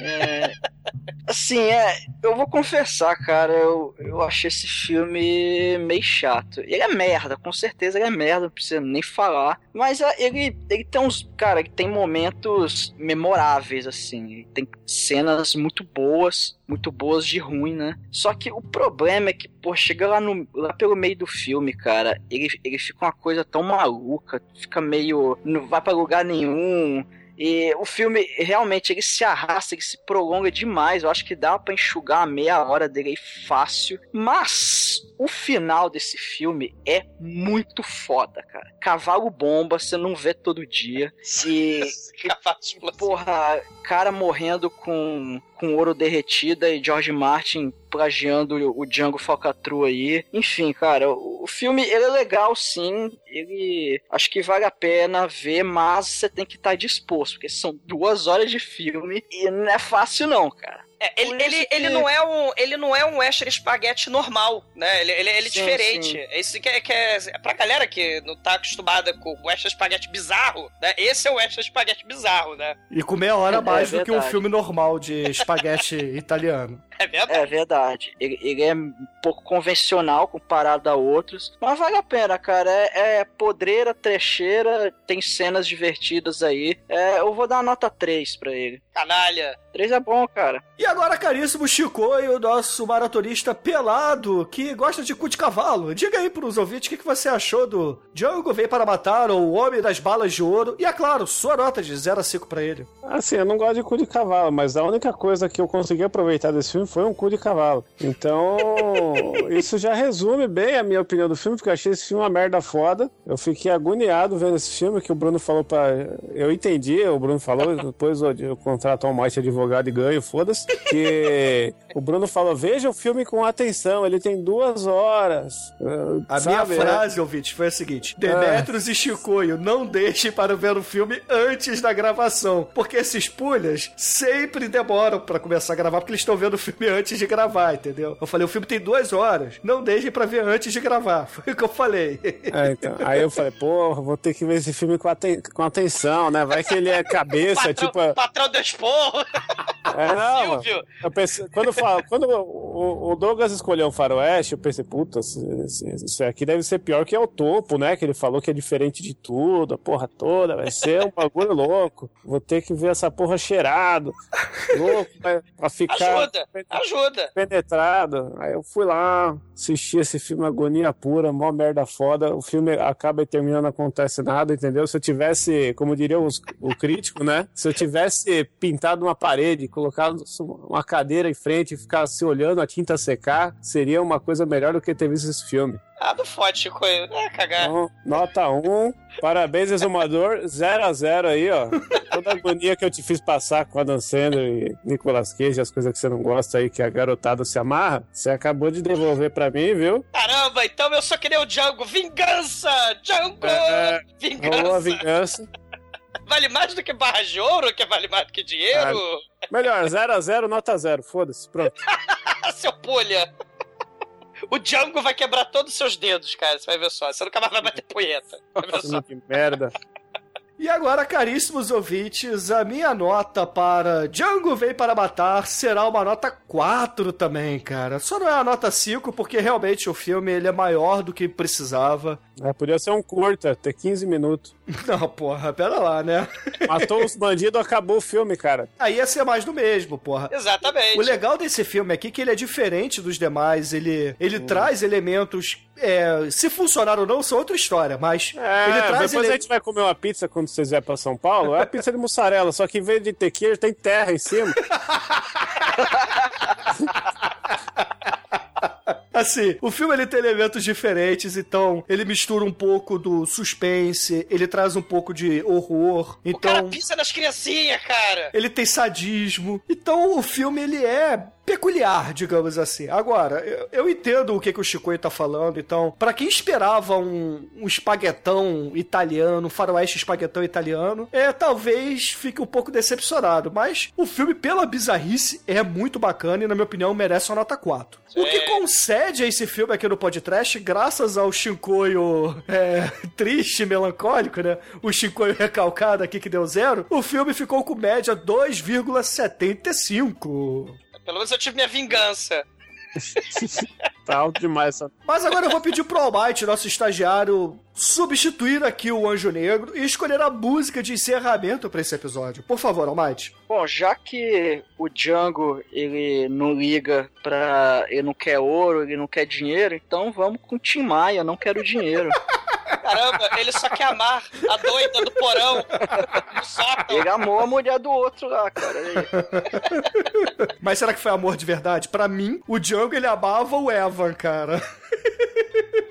É, assim, é. Eu vou confessar, cara. Eu, eu achei esse filme meio chato. Ele é merda, com certeza ele é merda, não precisa nem falar. Mas é, ele, ele tem uns. Cara, ele tem momentos memoráveis, assim. Ele tem cenas muito boas. Muito boas de ruim, né? Só que o problema é que, pô, chega lá, no, lá pelo meio do filme, cara, ele, ele fica uma coisa tão maluca, fica meio. não vai pra lugar nenhum. E o filme realmente ele se arrasta, ele se prolonga demais. Eu acho que dá pra enxugar a meia hora dele aí fácil. Mas o final desse filme é muito foda, cara. Cavalo bomba, você não vê todo dia. E. Porra, cara morrendo com, com ouro derretida e George Martin plagiando o Django Falcatrua aí. Enfim, cara, o, o filme ele é legal sim. Ele acho que vale a pena ver, mas você tem que estar disposto, porque são duas horas de filme e não é fácil não, cara. É, ele, ele, que- ele não é um ele não é um western spaghetti normal, né? Ele, ele, ele é Sim, diferente. sim. É isso que é, que é pra galera que não tá acostumada com o western spaghetti bizarro, né? Esse é o western spaghetti bizarro, né? E com meia hora É mais do que um filme normal de espaguete italiano. É verdade. É verdade. Ele, ele é um pouco convencional comparado a outros. Mas vale a pena, cara. É, é podreira, trecheira, tem cenas divertidas aí. É, eu vou dar nota 3 pra ele. Canalha. 3 é bom, cara. E agora, caríssimo Chico e o nosso maratonista pelado que gosta de cu de cavalo. Diga aí pros ouvintes o que, que você achou do Django Vem para Matar ou O Homem das Balas de Ouro. E, é claro, sua nota de 0 a 5 pra ele. Assim, eu não gosto de cu de cavalo, mas a única coisa que eu consegui aproveitar desse filme foi um cu de cavalo. Então, isso já resume bem a minha opinião do filme, porque eu achei esse filme uma merda foda. Eu fiquei agoniado vendo esse filme, que o Bruno falou pra. Eu entendi, o Bruno falou, depois eu, eu contrato um mais advogado e ganho, foda-se. Que o Bruno falou: veja o filme com atenção, ele tem duas horas. A sabe, minha né? frase, ouvinte, foi a seguinte: Demetrios e Chicoio, não deixem para ver o filme antes da gravação. Porque esses pulhas sempre demoram pra começar a gravar, porque eles estão vendo o filme antes de gravar, entendeu? Eu falei: o filme tem duas horas, não deixem pra ver antes de gravar. Foi o que eu falei. É, então. Aí eu falei, pô, vou ter que ver esse filme com, aten- com atenção, né? Vai que ele é cabeça, patrão, tipo. patrão do esporro. É, não, Silvio. eu pensei, quando, eu falo, quando o, o Douglas escolheu o Faroeste, eu pensei, puta, isso aqui deve ser pior que é o topo, né? Que ele falou que é diferente de tudo, a porra toda, vai ser um bagulho louco. Vou ter que ver essa porra cheirado, louco, pra, pra ficar Ajuda, ajuda. penetrado. Aí eu fui lá, assisti esse filme Agonia Pura, mó merda foda. O filme acaba e termina, não acontece nada, entendeu? Se eu tivesse, como diria os- o crítico, né? Se eu tivesse pintado uma parede, colocado uma cadeira em frente e ficar se olhando a tinta secar, seria uma coisa melhor do que ter visto esse filme. Ah, não fode, Chico. É cagar. Então, nota 1. Parabéns, exumador. 0 a 0 aí, ó. Toda a agonia que eu te fiz passar com a Dan Sandler e Nicolas Cage, as coisas que você não gosta aí, que a garotada se amarra, você acabou de devolver pra mim, viu? Caramba, então eu só queria o Django. Vingança! Django! É, Vingança! Rolou a vingança. Vale mais do que barra de ouro, que vale mais do que dinheiro? Melhor, 0 a 0 nota 0. Foda-se, pronto. Seu pulha! O Django vai quebrar todos os seus dedos, cara. Você vai ver só. Você nunca mais vai bater punheta. Vai ver só. que merda. E agora, caríssimos ouvintes, a minha nota para Django Vem para Matar será uma nota 4 também, cara. Só não é a nota 5 porque realmente o filme ele é maior do que precisava. É, podia ser um curta, ter 15 minutos. Não, porra, pera lá, né? Matou os bandidos, acabou o filme, cara. Aí ia ser mais do mesmo, porra. Exatamente. O legal desse filme aqui é que ele é diferente dos demais, ele, ele traz elementos. é, se funcionar ou não, são outra história, mas É, ele traz depois ele- a gente vai comer uma pizza quando vocês vierem pra São Paulo, é a pizza de mussarela, só que em vez de ter queijo, tem terra em cima. Assim, o filme ele tem elementos diferentes, então ele mistura um pouco do suspense, ele traz um pouco de horror. Então, o cara então pisa nas criancinhas, cara! Ele tem sadismo. Então o filme ele é peculiar, digamos assim. Agora, eu, eu entendo o que, que o Chicoio tá falando, então, pra quem esperava um, um espaguetão italiano, um faroeste espaguetão italiano, é, talvez fique um pouco decepcionado, mas o filme, pela bizarrice, é muito bacana e, na minha opinião, merece uma nota 4. O que concede a esse filme aqui no podcast, graças ao Chicoio é, triste, melancólico, né? O Chicoio recalcado aqui que deu zero, o filme ficou com média 2,75. Pelo menos eu tive minha vingança. Tá alto demais essa. Mas agora eu vou pedir pro Almighty, nosso estagiário, substituir aqui o Anjo Negro e escolher a música de encerramento pra esse episódio. Por favor, Almighty. Bom, já que o Django ele não liga pra. ele não quer ouro, ele não quer dinheiro, então vamos com o Tim Maia, não quero dinheiro. Caramba, ele só quer amar a doida do porão, do sótão. Ele amou a mulher do outro lá, cara. Mas será que foi amor de verdade? Pra mim, o Django ele amava o Evan, cara.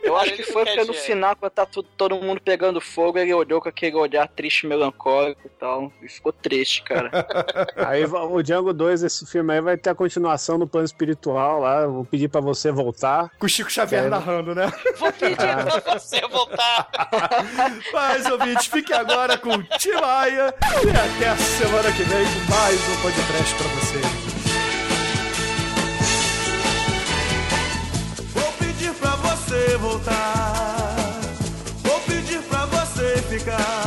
Eu acho que foi porque no dinheiro. final, quando tá tudo, todo mundo pegando fogo, ele olhou com aquele olhar triste, melancólico e tal. E ficou triste, cara. Aí o Django 2, esse filme aí, vai ter a continuação do plano espiritual lá. Vou pedir pra você voltar. Com o Chico Xavier É. narrando, né? Vou pedir pra você voltar. Mas, ouvintes, fiquem agora com o Tim Maia e até a semana que vem com mais um podcast pra vocês. Você voltar. Vou pedir pra você ficar.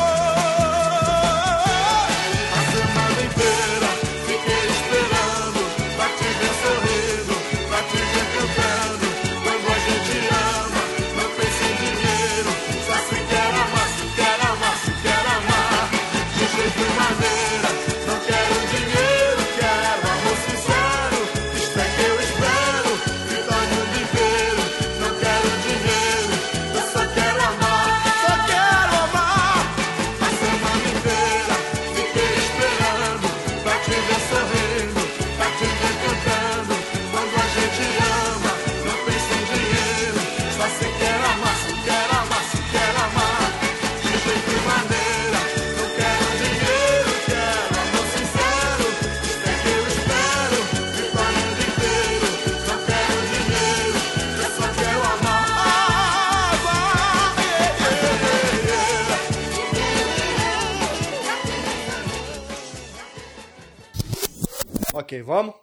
Ok, vamos?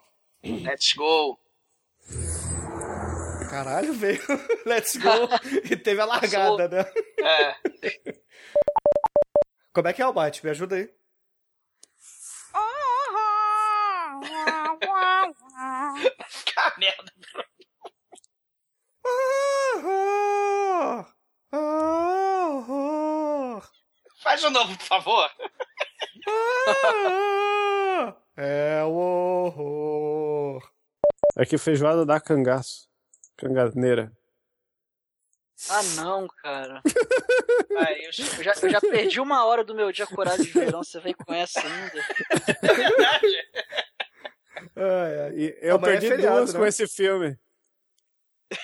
Let's go. Caralho, veio Let's Go e teve a largada, né? É. Como é que é, Almighty? Me ajuda aí. Ah, merda. Faz de novo, por favor. É o horror. É que feijoada dá cangaço. Canganeira. Ah, não, cara. Ai, eu, eu já, eu já perdi uma hora do meu dia com horário de verão, você vem com essa ainda. É verdade. Ai, ai. E eu Amanhã é perdi feriado, duas né? com esse filme.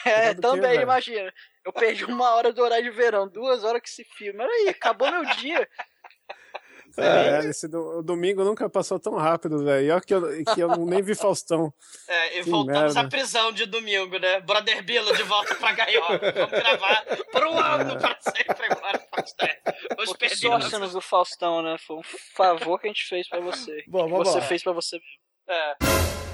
É, do quê, também, velho? imagina. Eu perdi uma hora do horário de verão, duas horas com esse filme. Olha aí, acabou meu dia. É, esse do- o domingo nunca passou tão rápido, velho. E olha que eu, que eu nem vi Faustão. É, e Que voltamos merda. à prisão de domingo, né? Brother Bilo de volta pra gaiola. Vamos gravar por um ano pra sempre agora. Faustão. Nossa- cenas do Faustão, né? Foi um favor que a gente fez pra você. Bom, que vamos você lá. fez pra você mesmo. É.